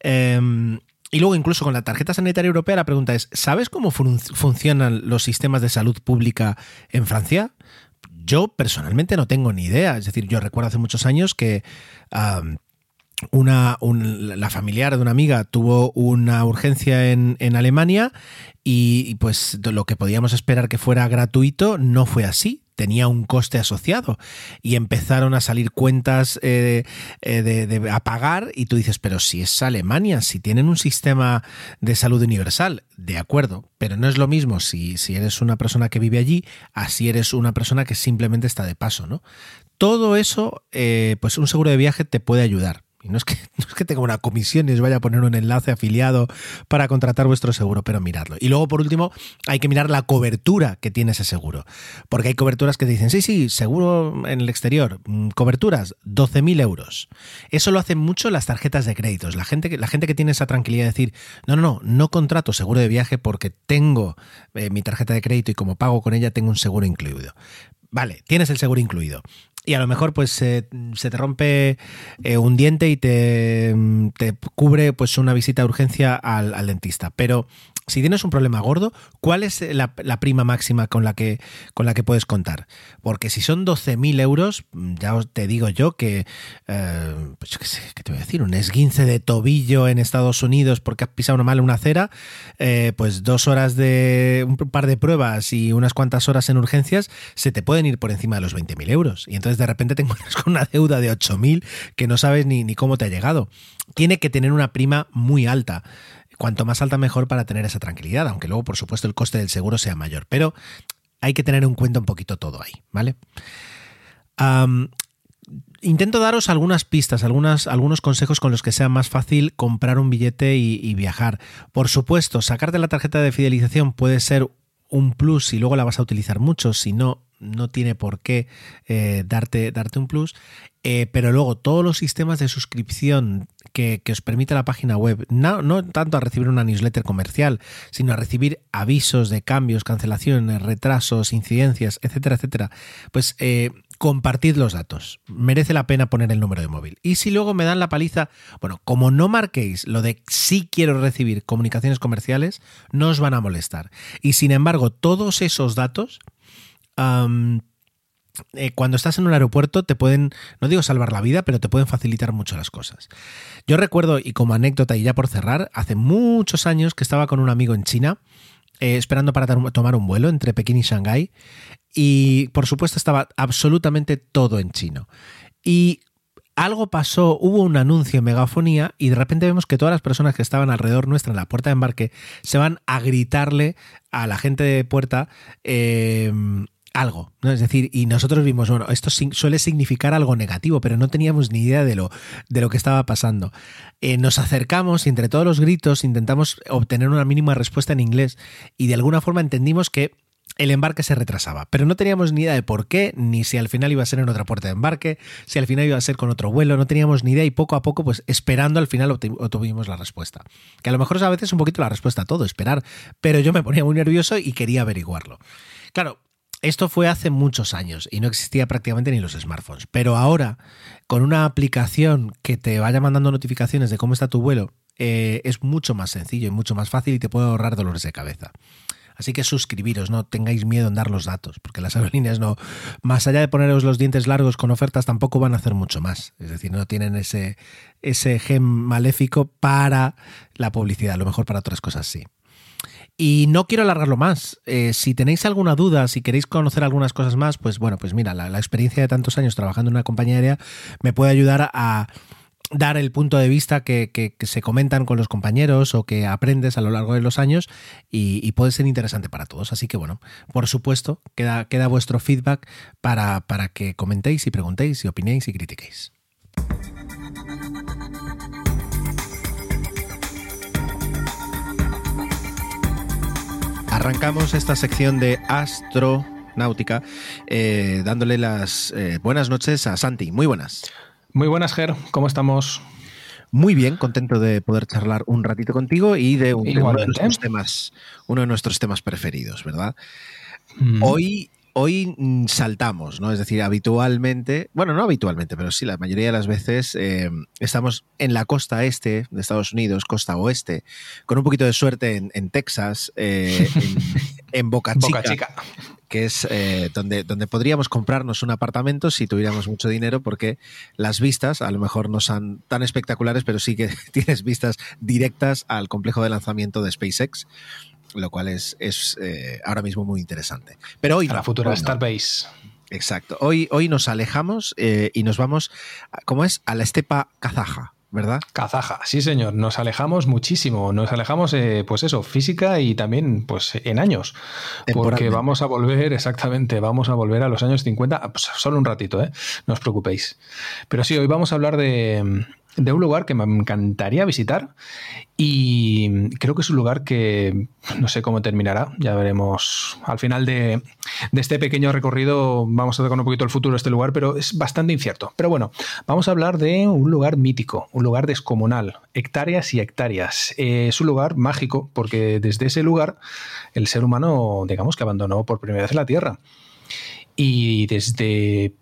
[SPEAKER 1] Em, y luego incluso con la tarjeta sanitaria europea la pregunta es, ¿sabes cómo funcionan los sistemas de salud pública en Francia? Yo personalmente no tengo ni idea. Es decir, yo recuerdo hace muchos años que... una, la familiar de una amiga tuvo una urgencia en, en Alemania y, pues lo que podíamos esperar que fuera gratuito no fue así tenía un coste asociado y empezaron a salir cuentas eh, eh, de, a pagar y tú dices, pero si es Alemania, si tienen un sistema de salud universal, de acuerdo, pero no es lo mismo si, si eres una persona que vive allí, así eres una persona que simplemente está de paso, ¿no? Todo eso, eh, pues un seguro de viaje te puede ayudar. No es, que, [laughs] es que tenga una comisión y os vaya a poner un enlace afiliado para contratar vuestro seguro, pero miradlo. Y luego, por último, hay que mirar la cobertura que tiene ese seguro. Porque hay coberturas que dicen, sí, sí, seguro en el exterior, mm, coberturas, 12.000 euros. Eso lo hacen mucho las tarjetas de créditos. La gente, la gente que tiene esa tranquilidad de decir, no, no, no, no contrato seguro de viaje porque tengo eh, mi tarjeta de crédito y como pago con ella tengo un seguro incluido. Vale, tienes el seguro incluido y a lo mejor pues se te rompe eh, un diente y te, te, cubre pues una visita de urgencia al, dentista. Pero si tienes un problema gordo, ¿cuál es la, prima máxima con la, que, con la que puedes contar? Porque si son 12.000 euros, ya te digo yo que, eh, pues ¿qué te voy a decir? Un esguince de tobillo en Estados Unidos porque has pisado mal una acera, eh, pues dos horas de un par de pruebas y unas cuantas horas en urgencias se te pueden ir por encima de los 20.000 euros. Y entonces de repente te [laughs] encuentras con una deuda de 8.000 que no sabes ni, ni cómo te ha llegado. Tiene que tener una prima muy alta. Cuanto más alta mejor para tener esa tranquilidad, aunque luego por supuesto el coste del seguro sea mayor, pero hay que tener en cuenta un poquito todo ahí, ¿vale? intento daros algunas pistas, algunas, algunos consejos con los que sea más fácil comprar un billete y, viajar. Por supuesto, sacarte la tarjeta de fidelización puede ser un plus si luego la vas a utilizar mucho, si no, no tiene por qué eh, darte, darte un plus. Eh, pero luego todos los sistemas de suscripción que, os permite la página web, no, no, tanto a recibir una newsletter comercial, sino a recibir avisos de cambios, cancelaciones, retrasos, incidencias, etcétera, etcétera, pues eh, compartid los datos. Merece la pena poner el número de móvil. Y si luego me dan la paliza, bueno, como no marquéis lo de sí quiero recibir comunicaciones comerciales, no os van a molestar. Y sin embargo, todos esos datos... Eh, cuando estás en un aeropuerto te pueden, no digo salvar la vida, pero te pueden facilitar mucho las cosas. Yo recuerdo, y como anécdota y ya por cerrar, hace muchos años que estaba con un amigo en China, eh, esperando para tomar un vuelo entre Pekín y Shanghái, y por supuesto estaba absolutamente todo en chino. Y algo pasó, hubo un anuncio en megafonía y de repente vemos que todas las personas que estaban alrededor nuestra en la puerta de embarque se van a gritarle a la gente de puerta eh, algo, ¿no? Es decir, y nosotros vimos, bueno, esto suele significar algo negativo, pero no teníamos ni idea de lo, de lo que estaba pasando. Eh, nos acercamos y entre todos los gritos intentamos obtener una mínima respuesta en inglés y de alguna forma entendimos que el embarque se retrasaba, pero no teníamos ni idea de por qué, ni si al final iba a ser en otra puerta de embarque, si al final iba a ser con otro vuelo, no teníamos ni idea y poco a poco, pues esperando al final obtuvimos la respuesta. Que a lo mejor es a veces un poquito la respuesta a todo, esperar, pero yo me ponía muy nervioso y quería averiguarlo. Claro, esto fue hace muchos años y no existía prácticamente ni los smartphones. Pero ahora, con una aplicación que te vaya mandando notificaciones de cómo está tu vuelo, eh, es mucho más sencillo y mucho más fácil y te puede ahorrar dolores de cabeza. Así que suscribiros, no tengáis miedo en dar los datos, porque las [laughs] aerolíneas no, más allá de poneros los dientes largos con ofertas, tampoco van a hacer mucho más. Es decir, no tienen ese, ese gen maléfico para la publicidad, a lo mejor para otras cosas sí. Y no quiero alargarlo más. Eh, si tenéis alguna duda, si queréis conocer algunas cosas más, pues bueno, pues mira, la, experiencia de tantos años trabajando en una compañía aérea me puede ayudar a dar el punto de vista que, se comentan con los compañeros o que aprendes a lo largo de los años y, puede ser interesante para todos. Así que bueno, por supuesto, queda, queda vuestro feedback para, para que comentéis y preguntéis y opinéis y critiquéis. Arrancamos esta sección de astronáutica eh, dándole las eh, buenas noches a Santi. Muy buenas.
[SPEAKER 11] Muy buenas, Ger. ¿Cómo estamos?
[SPEAKER 1] Muy bien, contento de poder charlar un ratito contigo y de uno de nuestros temas, uno de nuestros temas preferidos, ¿verdad? Mm. Hoy hoy mm, saltamos, ¿no? Es decir, habitualmente, bueno, no habitualmente, pero sí, la mayoría de las veces eh, estamos en la costa este de Estados Unidos, costa oeste, con un poquito de suerte en, Texas, eh, en, [laughs] Boca, Chica, que es eh, donde, donde podríamos comprarnos un apartamento si tuviéramos mucho dinero, porque las vistas a lo mejor no son tan espectaculares, pero sí que [laughs] tienes vistas directas al complejo de lanzamiento de SpaceX lo cual es, es eh, ahora mismo muy interesante. Pero hoy...
[SPEAKER 11] A la futura Starbase.
[SPEAKER 1] Exacto. Hoy, hoy nos alejamos eh, y nos vamos, ¿cómo es? A la estepa kazaja. ¿verdad?
[SPEAKER 11] Kazaja, sí señor, nos alejamos muchísimo, nos alejamos, eh, pues eso, física y también, pues en años, porque vamos a volver, exactamente, vamos a volver a los años 50, pues, solo un ratito, ¿eh? no os preocupéis. Pero sí, hoy vamos a hablar de, de un lugar que me encantaría visitar y creo que es un lugar que no sé cómo terminará, ya veremos. Al final de, este pequeño recorrido vamos a tocar un poquito el futuro de este lugar, pero es bastante incierto. Pero bueno, vamos a hablar de un lugar mítico, un lugar descomunal, hectáreas y hectáreas. Eh, es un lugar mágico porque desde ese lugar el ser humano, digamos que abandonó por primera vez la Tierra. Y desde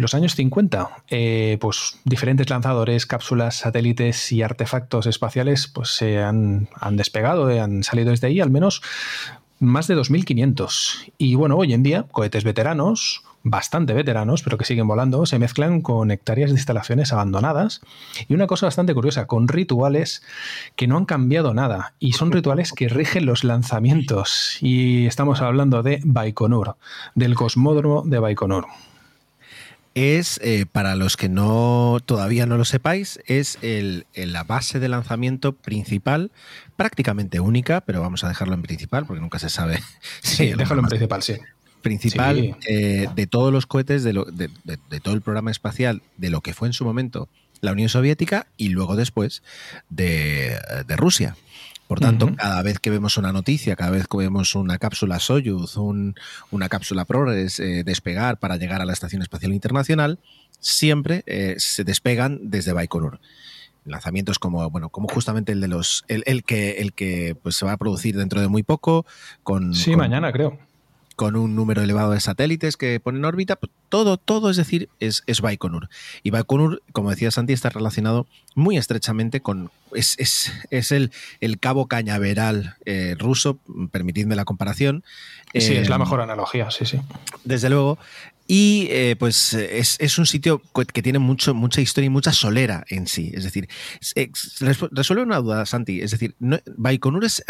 [SPEAKER 11] los años 50, eh, pues diferentes lanzadores, cápsulas, satélites y artefactos espaciales pues se han, despegado, eh, han salido desde ahí al menos más de 2.500. Y bueno, hoy en día, cohetes veteranos, bastante veteranos, pero que siguen volando, se mezclan con hectáreas de instalaciones abandonadas. Y una cosa bastante curiosa, con rituales que no han cambiado nada. Y son [laughs] rituales que rigen los lanzamientos. Y estamos hablando de Baikonur, del cosmódromo de Baikonur
[SPEAKER 1] es, eh, para los que no todavía no lo sepáis, es el, la base de lanzamiento principal, prácticamente única, pero vamos a dejarlo en principal porque nunca se sabe. [laughs]
[SPEAKER 11] Sí, déjalo en principal, sí.
[SPEAKER 1] Principal eh, de todos los cohetes, de, de, todo el programa espacial, de lo que fue en su momento la Unión Soviética y luego después de, Rusia. Por tanto, cada vez que vemos una noticia, cada vez que vemos una cápsula Soyuz, una cápsula Progress eh, despegar para llegar a la Estación Espacial Internacional, siempre eh, se despegan desde Baikonur. Lanzamientos como, bueno, como justamente el de los, el, que, el que pues, se va a producir dentro de muy poco. Con,
[SPEAKER 11] sí, mañana creo
[SPEAKER 1] con un número elevado de satélites que ponen en órbita, pues todo, todo, es decir, es, es Baikonur. Y Baikonur, como decía Santi, está relacionado muy estrechamente con, es, es, el, el, cabo cañaveral eh, ruso, permitidme la comparación.
[SPEAKER 11] Sí, es la mejor analogía, sí, sí.
[SPEAKER 1] Desde luego, y eh, pues es, un sitio que tiene mucho, mucha historia y mucha solera en sí. Es decir, resuelve una duda, Santi. Es decir, ¿Baikonur es,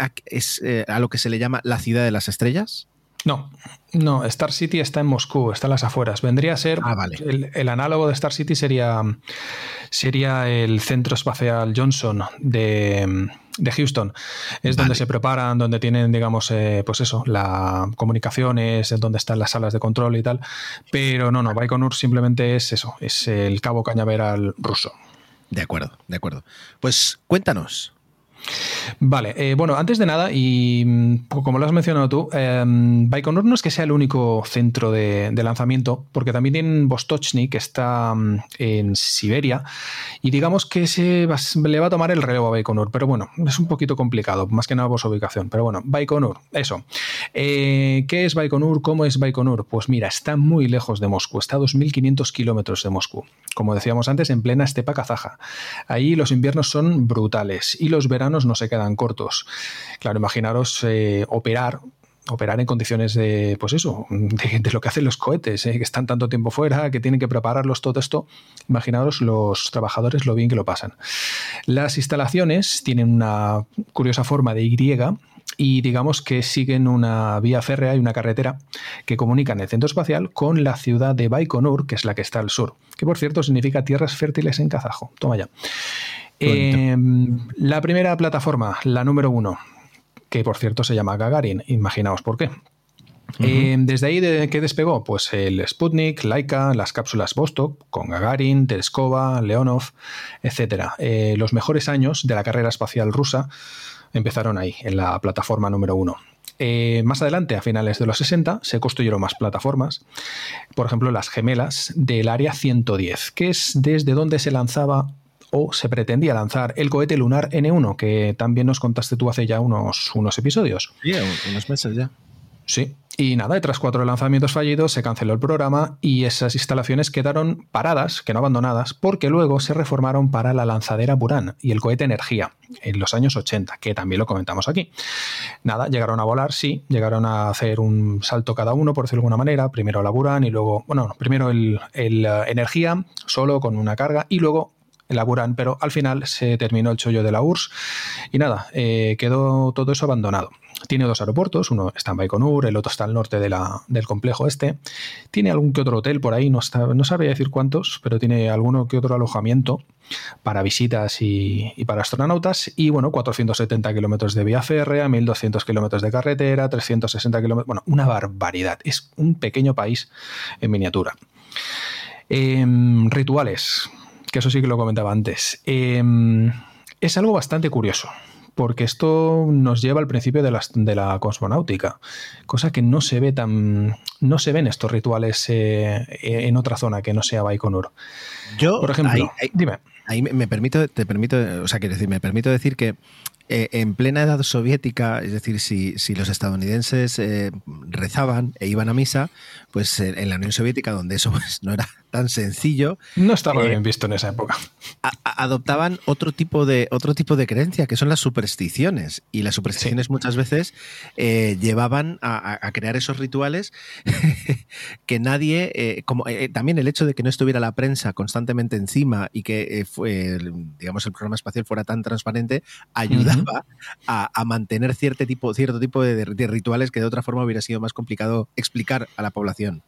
[SPEAKER 1] eh, a, lo que se le llama la ciudad de las estrellas?
[SPEAKER 11] No, no, Star City está en Moscú, está en las afueras. Vendría a ser
[SPEAKER 1] ah, vale.
[SPEAKER 11] el, análogo de Star City sería, sería el Centro Espacial Johnson de, de Houston. Es donde se preparan, donde tienen, digamos, eh, pues eso, la comunicaciones, donde están las salas de control y tal. Pero no, no, Baikonur simplemente es eso, es el cabo cañaveral ruso.
[SPEAKER 1] De acuerdo, de acuerdo. Pues cuéntanos,
[SPEAKER 11] Vale, eh, bueno, antes de nada, y mm, como lo has mencionado tú, eh, Baikonur no es que sea el único centro de, lanzamiento, porque también tienen Vostochny, que está mm, en Siberia, y digamos que se le va a tomar el relevo a Baikonur, pero bueno, es un poquito complicado, más que nada por su ubicación, pero bueno, Baikonur, eso. Eh, ¿Qué es Baikonur? ¿Cómo es Baikonur? Pues mira, está muy lejos de Moscú, está a 2.500 kilómetros de Moscú, como decíamos antes, en plena estepa kazaja. Ahí los inviernos son brutales y los veranos no se quedan cortos. Claro, imaginaros eh, operar operar en condiciones de, pues eso, de, lo que hacen los cohetes, eh, que están tanto tiempo fuera, que tienen que prepararlos, todo esto. Imaginaros los trabajadores lo bien que lo pasan. Las instalaciones tienen una curiosa forma de Y y digamos que siguen una vía férrea y una carretera que comunican el centro espacial con la ciudad de Baikonur, que es la que está al sur, que por cierto significa tierras fértiles en kazajo. Toma ya. Em, la primera plataforma, la número uno, que por cierto se llama Gagarin, imaginaos por qué. Em, desde ahí de, ¿qué despegó? Pues el Sputnik, Laika, las cápsulas Vostok, con Gagarin, Tereskova, Leonov, etc. Eh, los mejores años de la carrera espacial rusa empezaron ahí, en la plataforma número uno. Eh, más adelante, a finales de los 60, se construyeron más plataformas, por ejemplo las gemelas del Área 110, que es desde donde se lanzaba o se pretendía lanzar el cohete lunar N1, que también nos contaste tú hace ya unos, unos episodios.
[SPEAKER 1] Sí, unos meses ya.
[SPEAKER 11] Sí, y nada, tras cuatro lanzamientos fallidos se canceló el programa y esas instalaciones quedaron paradas, que no abandonadas, porque luego se reformaron para la lanzadera Buran y el cohete Energía en los años 80, que también lo comentamos aquí. Nada, llegaron a volar, sí, llegaron a hacer un salto cada uno, por decirlo de alguna manera, primero la Buran y luego, bueno, primero el, el eh, Energía, solo con una carga, y luego elaboran, pero al final se terminó el chollo de la URSS y nada, eh, quedó todo eso abandonado. Tiene dos aeropuertos, uno está en Baikonur, el otro está al norte del complejo este. Tiene algún que otro hotel por ahí, no sabría decir cuántos, pero tiene alguno que otro alojamiento para visitas y, para astronautas. Y bueno, 470 kilómetros de vía férrea, 1200 kilómetros de carretera, 360 kilómetros. Bueno, una barbaridad. Es un pequeño país en miniatura. Em, rituales que eso sí que lo comentaba antes. Em, es algo bastante curioso, porque esto nos lleva al principio de la, de la cosmonáutica, cosa que no se ve tan. no se ven estos rituales eh, en otra zona que no sea Baikonur.
[SPEAKER 1] Yo, por ejemplo, dime. Ahí me permito, te permito, o sea, quiero decir, me permito decir que eh, en plena edad soviética, es decir, si, si los estadounidenses eh, rezaban e iban a misa, pues en la Unión Soviética, donde eso [laughs] pues, no era tan sencillo.
[SPEAKER 11] No estaba eh, bien visto en esa época.
[SPEAKER 1] adoptaban otro tipo, de, otro tipo de creencia, que son las supersticiones. Y las supersticiones muchas veces llevaban a, crear esos rituales [laughs] que nadie, como también el hecho de que no estuviera la prensa constantemente encima y que fue, digamos, el programa espacial fuera tan transparente, a, mantener cierto tipo, cierto tipo de, rituales que de otra forma hubiera sido más complicado explicar a la población.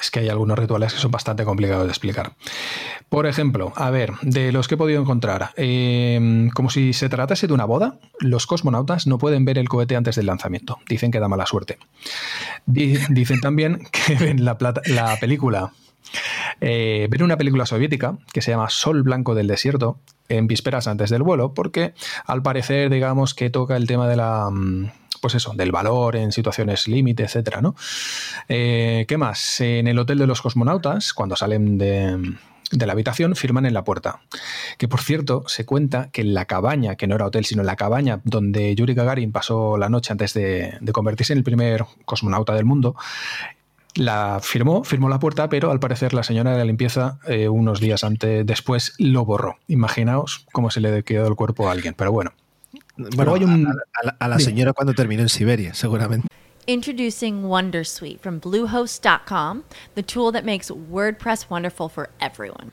[SPEAKER 11] es que hay algunos rituales que son bastante complicados de explicar. Por ejemplo, a ver, de los que he podido encontrar, em, como si se tratase de una boda, los cosmonautas no pueden ver el cohete antes del lanzamiento. Dicen que da mala suerte. dicen también [laughs] que ven la, la película eh, ver una película soviética que se llama Sol Blanco del Desierto en vísperas antes del vuelo, porque al parecer, digamos, que toca el tema de la mm, pues eso, del valor en situaciones límite, etcétera, ¿no? Eh, ¿Qué más? En el hotel de los cosmonautas, cuando salen de, de la habitación firman en la puerta. Que por cierto, se cuenta que en la cabaña, que no era hotel, sino en la cabaña donde Yuri Gagarin pasó la noche antes de, convertirse en el primer cosmonauta del mundo, la firmó, firmó la puerta, pero al parecer la señora de la limpieza eh, unos días antes, después lo borró. Imaginaos cómo se le quedó el cuerpo a alguien, pero bueno.
[SPEAKER 1] Bueno, hay un... a, la, a la señora cuando terminó en Siberia, seguramente.
[SPEAKER 2] Introducing Wondersuite from Bluehost.com, the tool that makes WordPress wonderful for everyone.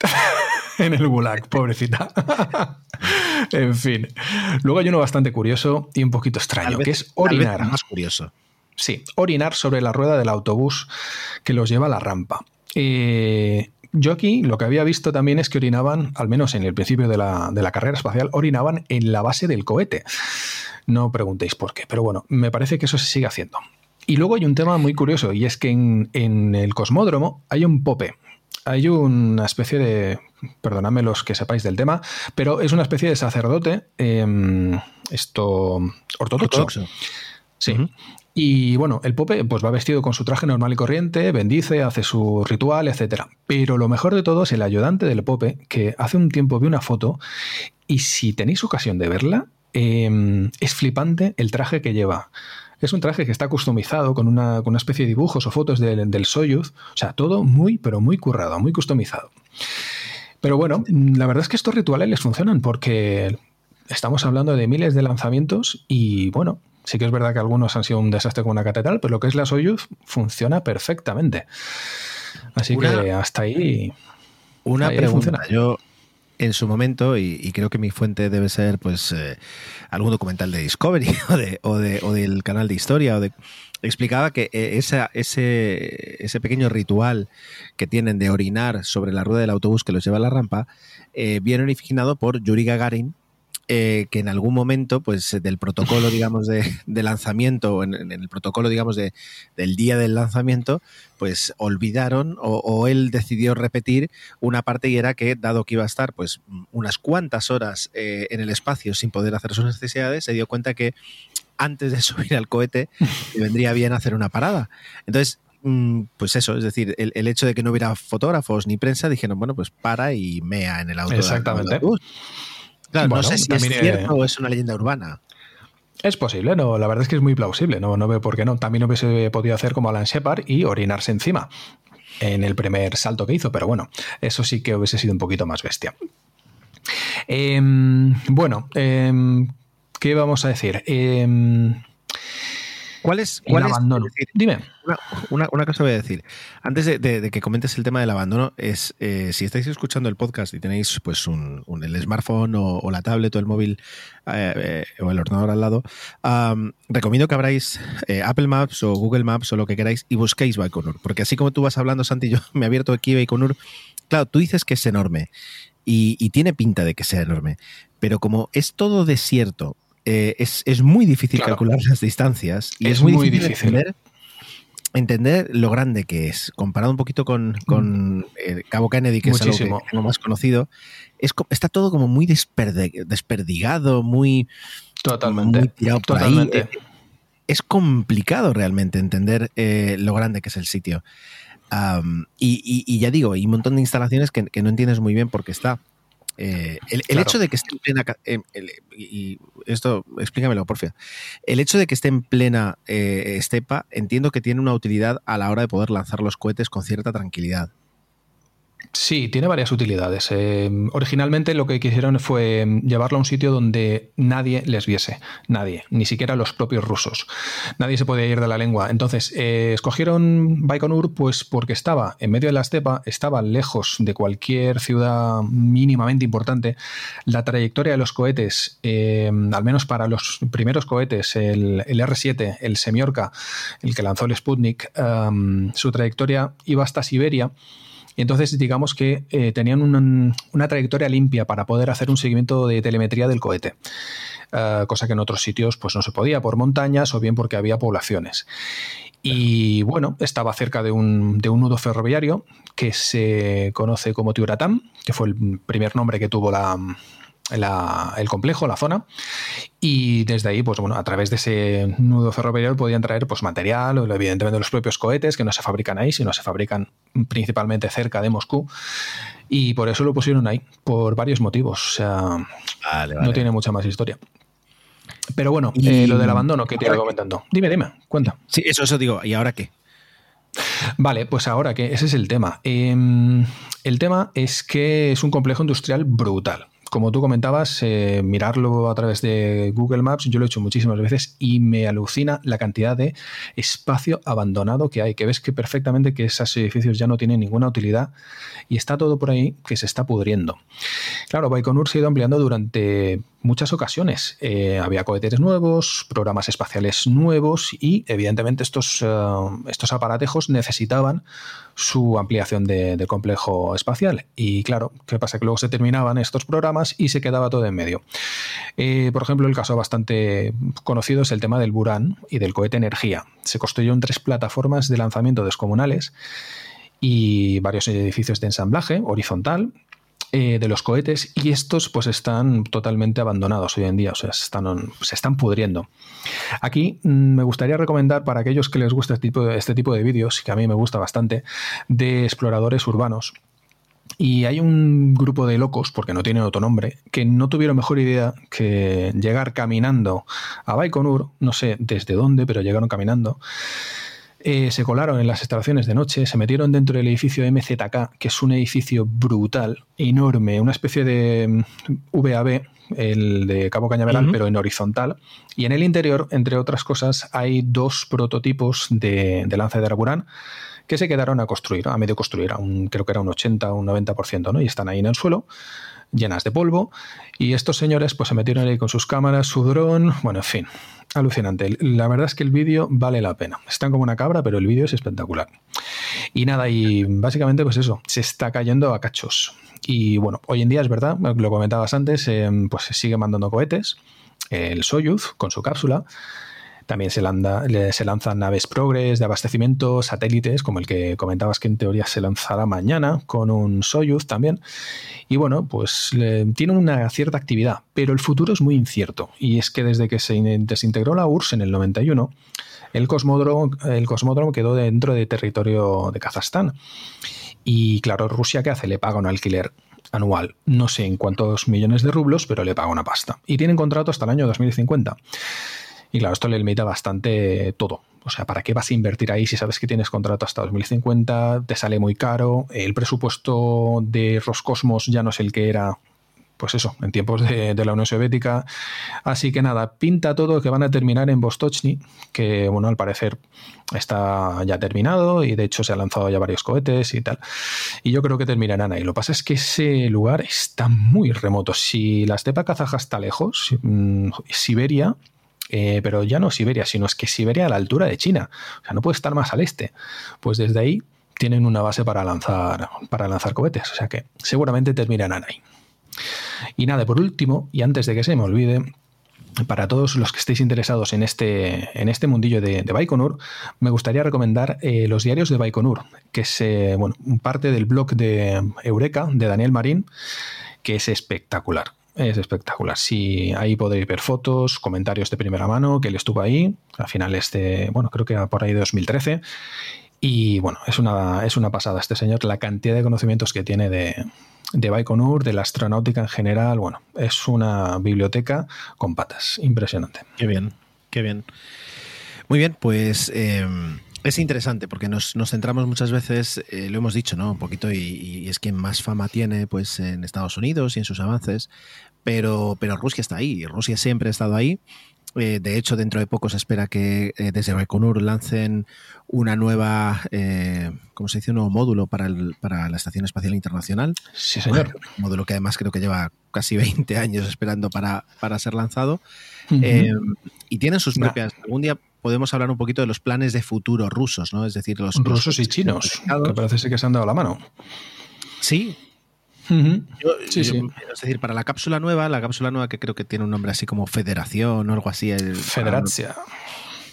[SPEAKER 6] [laughs]
[SPEAKER 11] en el gulag, pobrecita. [laughs] en fin. Luego hay uno bastante curioso y un poquito extraño, que es orinar.
[SPEAKER 1] más curioso.
[SPEAKER 11] Sí, orinar sobre la rueda del autobús que los lleva a la rampa. Eh, yo aquí lo que había visto también es que orinaban, al menos en el principio de la, de la, carrera espacial, orinaban en la base del cohete. No preguntéis por qué, pero bueno, me parece que eso se sigue haciendo. Y luego hay un tema muy curioso, y es que en, en el cosmódromo hay un pope, hay una especie de, perdonadme los que sepáis del tema, pero es una especie de sacerdote, eh, esto, ortodoxo. Sí. Y bueno, el Pope pues va vestido con su traje normal y corriente, bendice, hace su ritual, etc. Pero lo mejor de todo es el ayudante del Pope, que hace un tiempo vi una foto y si tenéis ocasión de verla, eh, es flipante el traje que lleva. Es un traje que está customizado con una, con una especie de dibujos o fotos del, del Soyuz. O sea, todo muy, pero muy currado, muy customizado. Pero bueno, la verdad es que estos rituales les funcionan porque estamos hablando de miles de lanzamientos y bueno, sí que es verdad que algunos han sido un desastre con una catedral, pero lo que es la Soyuz funciona perfectamente. Así que hasta ahí.
[SPEAKER 1] Una pregunta. Yo, en su momento, y, creo que mi fuente debe ser pues eh, algún documental de Discovery [laughs] o, de, o, de, o, del canal de historia, o de, explicaba que eh, esa, ese, pequeño ritual que tienen de orinar sobre la rueda del autobús que los lleva a la rampa, eh, viene originado por Yuri Gagarin, eh, que en algún momento, pues del protocolo, digamos, de, de lanzamiento, en, en, el protocolo, digamos, de, del día del lanzamiento, pues olvidaron o, o, él decidió repetir una parte y era que, dado que iba a estar, pues, unas cuantas horas eh, en el espacio sin poder hacer sus necesidades, se dio cuenta que antes de [laughs] subir al cohete le vendría bien hacer una parada. Entonces, mm, pues eso, es decir, el, el, hecho de que no hubiera fotógrafos ni prensa, dijeron, bueno, pues para y mea en el auto.
[SPEAKER 11] Exactamente.
[SPEAKER 1] Claro, bueno, no sé si es cierto eh, o es una leyenda urbana.
[SPEAKER 11] Es posible, no, la verdad es que es muy plausible, no, no veo por qué no. También hubiese podido hacer como Alan Shepard y orinarse encima en el primer salto que hizo, pero bueno, eso sí que hubiese sido un poquito más bestia. Eh, bueno, eh, ¿qué vamos a decir? Eh,
[SPEAKER 1] ¿Cuál es, cuál
[SPEAKER 11] el abandono?
[SPEAKER 1] Es,
[SPEAKER 11] Dime.
[SPEAKER 1] Una, una, una, cosa voy a decir. Antes de, de, de, que comentes el tema del abandono, es eh, si estáis escuchando el podcast y tenéis pues un, un el smartphone o, o, la tablet o el móvil eh, eh, o el ordenador al lado, um, recomiendo que abráis Apple Maps o Google Maps o lo que queráis y busquéis Baikonur. Porque así como tú vas hablando, Santi, yo [laughs] me he abierto aquí Baikonur. Claro, tú dices que es enorme y, y tiene pinta de que sea enorme. Pero como es todo desierto eh, es, es, muy difícil claro. calcular las distancias y es, es muy, muy, difícil, difícil. entender lo grande que es, comparado un poquito con, con eh, Cabo Kennedy, que es algo que tengo más conocido, es, está todo como muy desperdigado, muy,
[SPEAKER 11] totalmente,
[SPEAKER 1] tirado
[SPEAKER 11] totalmente.
[SPEAKER 1] Eh, es complicado realmente entender eh, lo grande que es el sitio. y, ya digo, hay un montón de instalaciones que, que no entiendes muy bien por qué está. Eh, el, hecho de que esté en plena. y esto, explícamelo, porfia. El hecho de que esté en plena eh, estepa, entiendo que tiene una utilidad a la hora de poder lanzar los cohetes con cierta tranquilidad.
[SPEAKER 11] Sí, tiene varias utilidades. Eh, originalmente lo que quisieron fue llevarlo a un sitio donde nadie les viese, nadie, ni siquiera los propios rusos. Nadie se podía ir de la lengua. Entonces, eh, escogieron Baikonur pues porque estaba en medio de la estepa, estaba lejos de cualquier ciudad mínimamente importante. La trayectoria de los cohetes, eh, al menos para los primeros cohetes, el, R-7, el Semiorka, el que lanzó el Sputnik, su trayectoria iba hasta Siberia y entonces, digamos que eh, tenían una, trayectoria limpia para poder hacer un seguimiento de telemetría del cohete. Eh, cosa que en otros sitios pues, no se podía por montañas o bien porque había poblaciones. Y bueno, estaba cerca de un, de un nudo ferroviario que se conoce como Tiuratam, que fue el primer nombre que tuvo la, el complejo, la zona, y desde ahí, pues bueno, a través de ese nudo ferroviario podían traer pues material, evidentemente los propios cohetes, que no se fabrican ahí, sino se fabrican principalmente cerca de Moscú, y por eso lo pusieron ahí, por varios motivos, o sea, no tiene mucha más historia. Pero bueno, eh, lo del abandono que te iba comentando. Dime, dime, cuenta.
[SPEAKER 1] Sí, eso, eso digo. ¿Y ahora qué?
[SPEAKER 11] Vale, pues ahora que ese es el tema. Em, el tema es que es un complejo industrial brutal como tú comentabas, eh, mirarlo a través de Google Maps, yo lo he hecho muchísimas veces y me alucina la cantidad de espacio abandonado que hay, que ves que perfectamente que esos edificios ya no tienen ninguna utilidad y está todo por ahí que se está pudriendo. Claro, Baikonur se ha ido ampliando durante muchas ocasiones. Eh, había cohetes nuevos, programas espaciales nuevos y evidentemente estos, eh, estos aparatejos necesitaban su ampliación de, complejo espacial. Y claro, ¿qué pasa? Que luego se terminaban estos programas y se quedaba todo en medio. Eh, por ejemplo, el caso bastante conocido es el tema del Buran y del cohete Energía. Se construyeron tres plataformas de lanzamiento descomunales y varios edificios de ensamblaje horizontal eh, de los cohetes y estos pues están totalmente abandonados hoy en día, o sea, están, se están pudriendo. Aquí mm, me gustaría recomendar para aquellos que les gusta este tipo de, este tipo de vídeos, que a mí me gusta bastante, de exploradores urbanos. Y hay un grupo de locos, porque no tienen otro nombre, que no tuvieron mejor idea que llegar caminando a Baikonur, no sé desde dónde, pero llegaron caminando, eh, se colaron en las instalaciones de noche, se metieron dentro del edificio MZK, que es un edificio brutal, enorme, una especie de mm, VAB, el de Cabo Cañaveral, pero en horizontal. Y en el interior, entre otras cosas, hay dos prototipos de, de lanza de Araburán que se quedaron a construir, a medio construir, un, creo que era un 80 o un 90%, ¿no? Y están ahí en el suelo llenas de polvo. Y estos señores pues se metieron ahí con sus cámaras, su dron, bueno, en fin, alucinante. La verdad es que el vídeo vale la pena. Están como una cabra, pero el vídeo es espectacular. Y nada, y básicamente pues eso, se está cayendo a cachos. Y bueno, hoy en día es verdad, lo comentabas antes, eh, pues se sigue mandando cohetes. El Soyuz con su cápsula también se, lanzan naves Progress de abastecimiento, satélites, como el que comentabas que en teoría se lanzará mañana, con un Soyuz también. Y bueno, pues tiene una cierta actividad, pero el futuro es muy incierto. Y es que desde que se desintegró la URSS en el 91, el cosmódromo, el cosmódromo quedó dentro de territorio de Kazajstán. Y claro, Rusia, ¿qué hace? Le paga un alquiler anual. No sé en cuántos millones de rublos, pero le paga una pasta. Y tienen contrato hasta el año 2050. Y claro, esto le limita bastante todo. O sea, ¿para qué vas a invertir ahí si sabes que tienes contrato hasta 2050? Te sale muy caro. El presupuesto de Roscosmos ya no es el que era pues eso, en tiempos de, la Unión Soviética. Así que nada, pinta todo que van a terminar en Vostochny, que bueno, al parecer está ya terminado y de hecho se han lanzado ya varios cohetes y tal. Y yo creo que terminarán ahí. Lo que pasa es que ese lugar está muy remoto. Si la estepa kazaja está lejos, mm, Siberia eh, pero ya no Siberia, sino es que Siberia a la altura de China, o sea, no puede estar más al este. Pues desde ahí tienen una base para lanzar, para lanzar cohetes, o sea que seguramente terminarán ahí. Y nada, por último, y antes de que se me olvide, para todos los que estéis interesados en este, en este mundillo de, Baikonur, me gustaría recomendar eh, los diarios de Baikonur, que es eh, bueno, parte del blog de Eureka, de Daniel Marín, que es espectacular. Es espectacular. Sí, ahí podéis ver fotos, comentarios de primera mano, que él estuvo ahí a finales de, bueno, creo que por ahí de 2013. Y bueno, es una, es una pasada este señor, la cantidad de conocimientos que tiene de, de Baikonur, de la astronáutica en general. Bueno, es una biblioteca con patas. Impresionante.
[SPEAKER 1] Qué bien, qué bien. Muy bien, pues eh, es interesante porque nos, centramos muchas veces, eh, lo hemos dicho, ¿no? Un poquito, y, es quien más fama tiene pues en Estados Unidos y en sus avances, pero, pero Rusia está ahí, Rusia siempre ha estado ahí eh, de hecho, dentro de poco se espera que eh, desde Baikonur lancen una nueva, eh, ¿cómo se dice? Un nuevo módulo para, para la Estación Espacial Internacional.
[SPEAKER 11] Sí, señor.
[SPEAKER 1] un módulo que además creo que lleva casi 20 años esperando para, ser lanzado. y tienen sus propias. Algún día podemos hablar un poquito de los planes de futuro rusos, ¿no? Es decir, los
[SPEAKER 11] rusos y chinos, que parece que se han dado la mano.
[SPEAKER 1] Sí, es decir, para la cápsula nueva, la cápsula nueva que creo que tiene un nombre así como Federación o algo así. El,
[SPEAKER 11] Federacia.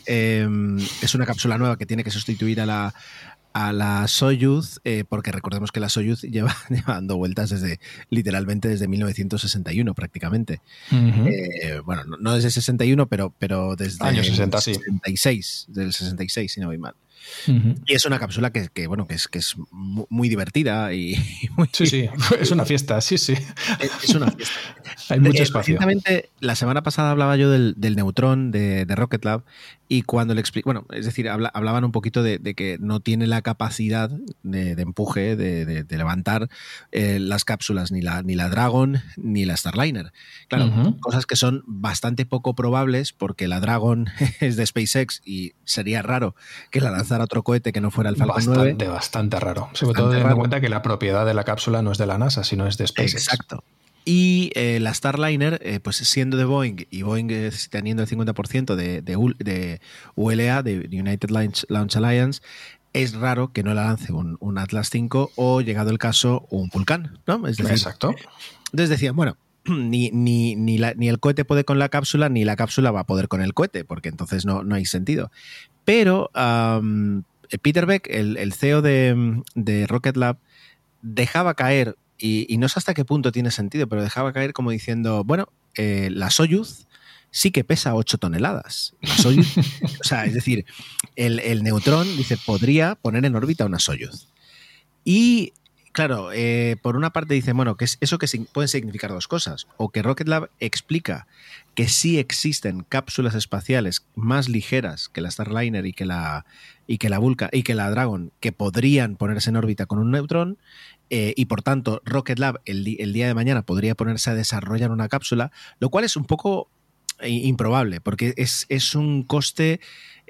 [SPEAKER 1] Em, es una cápsula nueva que tiene que sustituir a la, a la Soyuz, eh, porque recordemos que la Soyuz [laughs] lleva, dando vueltas desde literalmente desde 1961 prácticamente. Eh, bueno, no, desde 61, pero, pero desde
[SPEAKER 11] el
[SPEAKER 1] 66, del 66, si no voy mal. Y es una cápsula que, bueno, que es, que es muy divertida [laughs] y, muy,
[SPEAKER 11] Sí, sí, [laughs] es una fiesta, sí, sí.
[SPEAKER 1] Es una fiesta.
[SPEAKER 11] Hay mucho eh, espacio.
[SPEAKER 1] la semana pasada hablaba yo del, del neutrón de, de, Rocket Lab y cuando le explico, bueno, es decir, hablaban un poquito de, que no tiene la capacidad de, empuje, de, levantar eh, las cápsulas, ni la, ni la Dragon ni la Starliner. Claro, cosas que son bastante poco probables porque la Dragon [laughs] es de SpaceX y sería raro que la lanzara otro cohete que no fuera el Falcon
[SPEAKER 11] bastante,
[SPEAKER 1] 9.
[SPEAKER 11] Bastante raro. Sobre todo teniendo en cuenta que la propiedad de la cápsula no es de la NASA, sino es de SpaceX.
[SPEAKER 1] Exacto. Y eh, la Starliner, eh, pues siendo de Boeing y Boeing teniendo el 50% de, de, ULA, de United Launch, Alliance, es raro que no la lance un, Atlas 5 o, llegado el caso, un Vulcan, ¿no?
[SPEAKER 11] Exacto.
[SPEAKER 1] Entonces decían, bueno, [clears throat] ni, ni, ni, el cohete puede con la cápsula, ni la cápsula va a poder con el cohete, porque entonces no, no hay sentido. Pero Peter Beck, el, el CEO de, de Rocket Lab, dejaba caer y, no sé hasta qué punto tiene sentido, pero dejaba caer como diciendo, bueno, eh, la Soyuz sí que pesa 8 toneladas. o sea, es decir, el, neutrón, dice, podría poner en órbita una Soyuz. Y claro, eh, por una parte dice, bueno, que es eso que puede significar dos cosas. O que Rocket Lab explica que sí existen cápsulas espaciales más ligeras que la Starliner y que la, y que la Vulca y que la Dragon, que podrían ponerse en órbita con un neutrón, eh, y por tanto Rocket Lab el, día de mañana podría ponerse a desarrollar una cápsula, lo cual es un poco eh, improbable, porque es, es un coste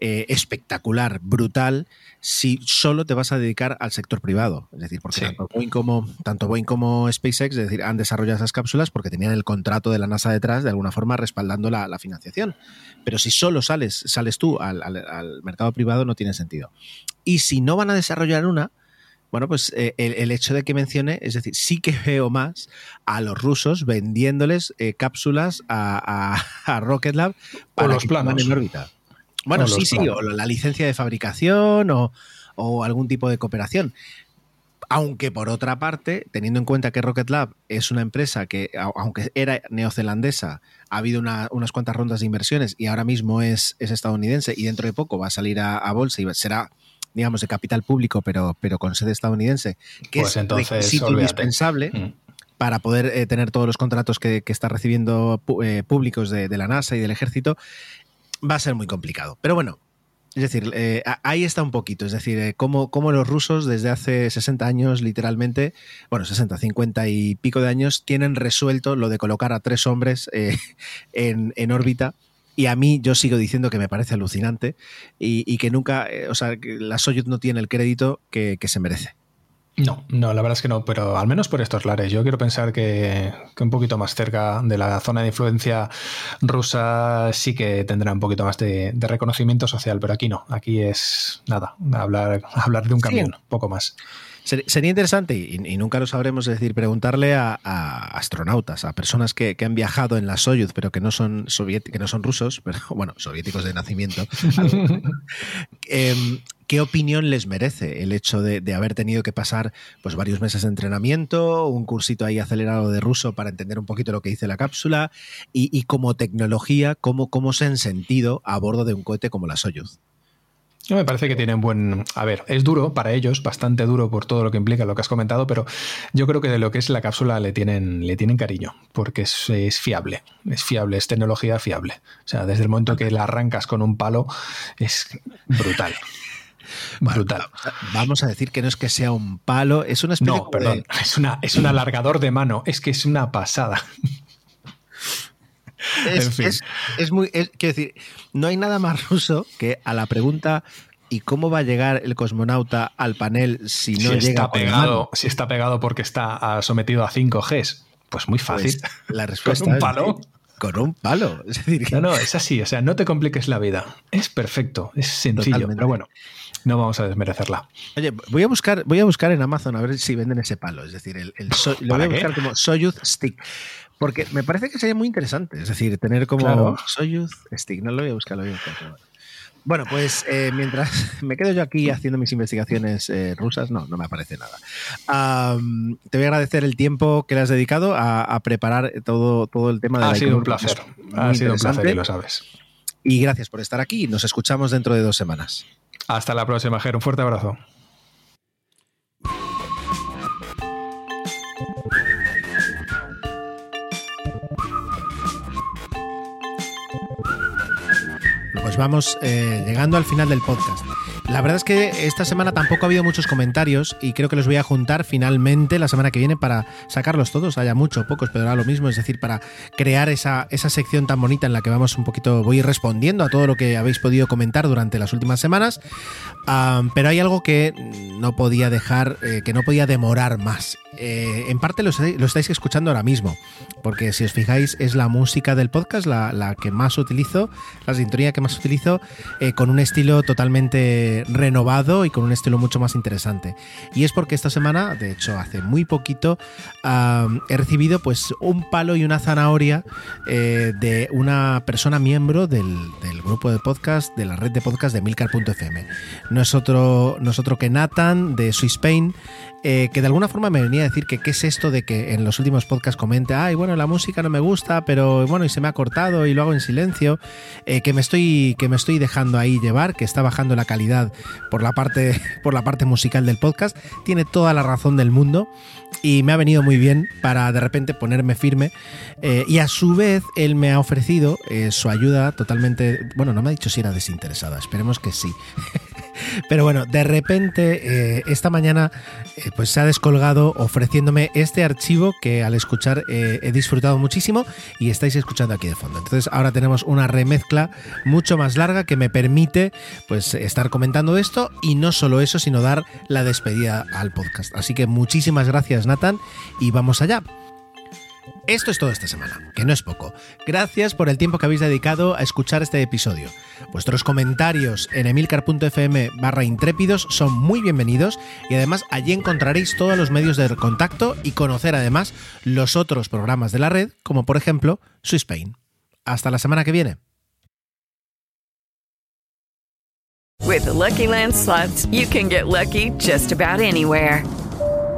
[SPEAKER 1] eh, espectacular, brutal, si solo te vas a dedicar al sector privado. Es decir, porque tanto, Boeing como, tanto Boeing como SpaceX es decir, han desarrollado esas cápsulas porque tenían el contrato de la NASA detrás, de alguna forma respaldando la, financiación. Pero si solo sales, sales tú al, al mercado privado, no tiene sentido. Y si no van a desarrollar una, bueno, pues eh, el, hecho de que mencione, es decir, sí que veo más a los rusos vendiéndoles eh, cápsulas a, Rocket Lab
[SPEAKER 11] para los planos
[SPEAKER 1] en órbita. Bueno, sí, sí, o la licencia de fabricación o, algún tipo de cooperación. Aunque por otra parte, teniendo en cuenta que Rocket Lab es una empresa que, aunque era neozelandesa, ha habido unas cuantas rondas de inversiones y ahora mismo es, estadounidense y dentro de poco va a salir a, a bolsa y será digamos, de capital público, pero, pero con sede estadounidense, que
[SPEAKER 11] pues
[SPEAKER 1] es entonces, indispensable. Mm. Para poder eh, tener todos los contratos que, está recibiendo eh, públicos de, la NASA y del ejército, va a ser muy complicado. Pero bueno, es decir, eh, ahí está un poquito, es decir, cómo, los rusos desde hace 60 años, literalmente, bueno, 60, 50 y pico de años, tienen resuelto lo de colocar a tres hombres [laughs] en, en, órbita y a mí yo sigo diciendo que me parece alucinante y, que nunca, eh, o sea, que la Soyuz no tiene el crédito que, se merece.
[SPEAKER 11] No, no, la verdad es que no, pero al menos por estos lares. Yo quiero pensar que, un poquito más cerca de la zona de influencia rusa sí que tendrá un poquito más de, reconocimiento social, pero aquí no. Aquí es nada, hablar, [laughs] hablar de un camión, poco más.
[SPEAKER 1] Sería interesante, y, nunca lo sabremos, es decir, preguntarle a, astronautas, a personas que, han viajado en la Soyuz, pero que no son que no son rusos, [laughs] pero bueno, soviéticos de nacimiento. [laughs] Em, ¿Qué opinión les merece el hecho de, haber tenido que pasar pues, varios meses de entrenamiento, un cursito ahí acelerado de ruso para entender un poquito lo que dice la cápsula y, como tecnología, cómo, cómo se han sentido a bordo de un cohete como la Soyuz?
[SPEAKER 11] Me parece que tienen buen. A ver, es duro para ellos, bastante duro por todo lo que implica lo que has comentado, pero yo creo que de lo que es la cápsula le tienen, le tienen cariño, porque es, fiable, es fiable, es tecnología fiable. O sea, desde el momento que la arrancas con un palo, es brutal. [laughs] brutal.
[SPEAKER 1] vamos a decir que no es que sea un palo, es una especie
[SPEAKER 11] No, perdón, es, una, es un alargador de mano, es que es una pasada. [laughs]
[SPEAKER 1] Es, muy. quiero decir, no hay nada más ruso que a la pregunta ¿y cómo va a llegar el cosmonauta al panel si no llega
[SPEAKER 11] está pegado, Si está pegado porque está ah, sometido a 5Gs. Pues muy fácil.
[SPEAKER 1] Pues la [laughs] respuesta ¿Con un palo? con un palo. Es decir,
[SPEAKER 11] No, no, es así. O sea, no te compliques la vida. Es perfecto, es sencillo. Pero bueno, no vamos a desmerecerla.
[SPEAKER 1] Oye, voy a buscar, voy a buscar en Amazon a ver si venden ese palo. Es decir, el, lo voy a buscar como Soyuz Stick. Porque me parece que sería muy interesante. Es decir, tener como Soyuz Stick. No lo voy a buscar, lo voy a buscar. Bueno, pues eh, mientras [laughs] me quedo yo aquí haciendo mis investigaciones eh, rusas, no, no me aparece nada. te voy a agradecer el tiempo que le has dedicado a, preparar todo, todo el tema de
[SPEAKER 11] ha sido un placer. Ha sido un placer y lo sabes.
[SPEAKER 1] Y gracias por estar aquí. Nos escuchamos dentro de dos semanas.
[SPEAKER 11] Hasta la próxima, Ger. Un fuerte abrazo.
[SPEAKER 1] Vamos eh, llegando al final del podcast. La verdad es que esta semana tampoco ha habido muchos comentarios y creo que los voy a juntar finalmente la semana que viene para sacarlos todos, haya mucho, pocos, pero ahora lo mismo, es decir, para crear esa, esa sección tan bonita en la que vamos un poquito, voy respondiendo a todo lo que habéis podido comentar durante las últimas semanas, pero hay algo que no podía dejar, eh, que no podía demorar más. Eh, en parte lo, estáis escuchando ahora mismo, porque si os fijáis es la música del podcast la, que más utilizo, la sintonía que más utilizo, eh, con un estilo totalmente renovado y con un estilo mucho más interesante. Y es porque esta semana, de hecho hace muy poquito, he recibido pues un palo y una zanahoria eh, de una persona miembro del, grupo de podcast, de la red de podcast de Milcar.fm. No es otro, no es otro que Nathan de Swiss Spain, eh, que de alguna forma me venía a decir que qué es esto de que en los últimos podcasts comente, ay, bueno, la música no me gusta, pero bueno, y se me ha cortado y lo hago en silencio, eh, que, me estoy, que me estoy dejando ahí llevar, que está bajando la calidad por la parte, por la parte musical del podcast, tiene toda la razón del mundo y me ha venido muy bien para de repente ponerme firme eh, y a su vez él me ha ofrecido su ayuda totalmente, bueno, no me ha dicho si era desinteresada, esperemos que sí. Pero bueno, de repente eh, esta mañana eh, pues se ha descolgado ofreciéndome este archivo que al escuchar eh, he disfrutado muchísimo y estáis escuchando aquí de fondo. Entonces ahora tenemos una remezcla mucho más larga que me permite pues estar comentando esto y no solo eso, sino dar la despedida al podcast. Así que muchísimas gracias Nathan y vamos allá. Esto es todo esta semana, que no es poco. Gracias por el tiempo que habéis dedicado a escuchar este episodio. Vuestros comentarios en emilcar.fm barra intrépidos son muy bienvenidos y además allí encontraréis todos los medios de contacto y conocer además los otros programas de la red, como por ejemplo Spain. Hasta la semana que viene.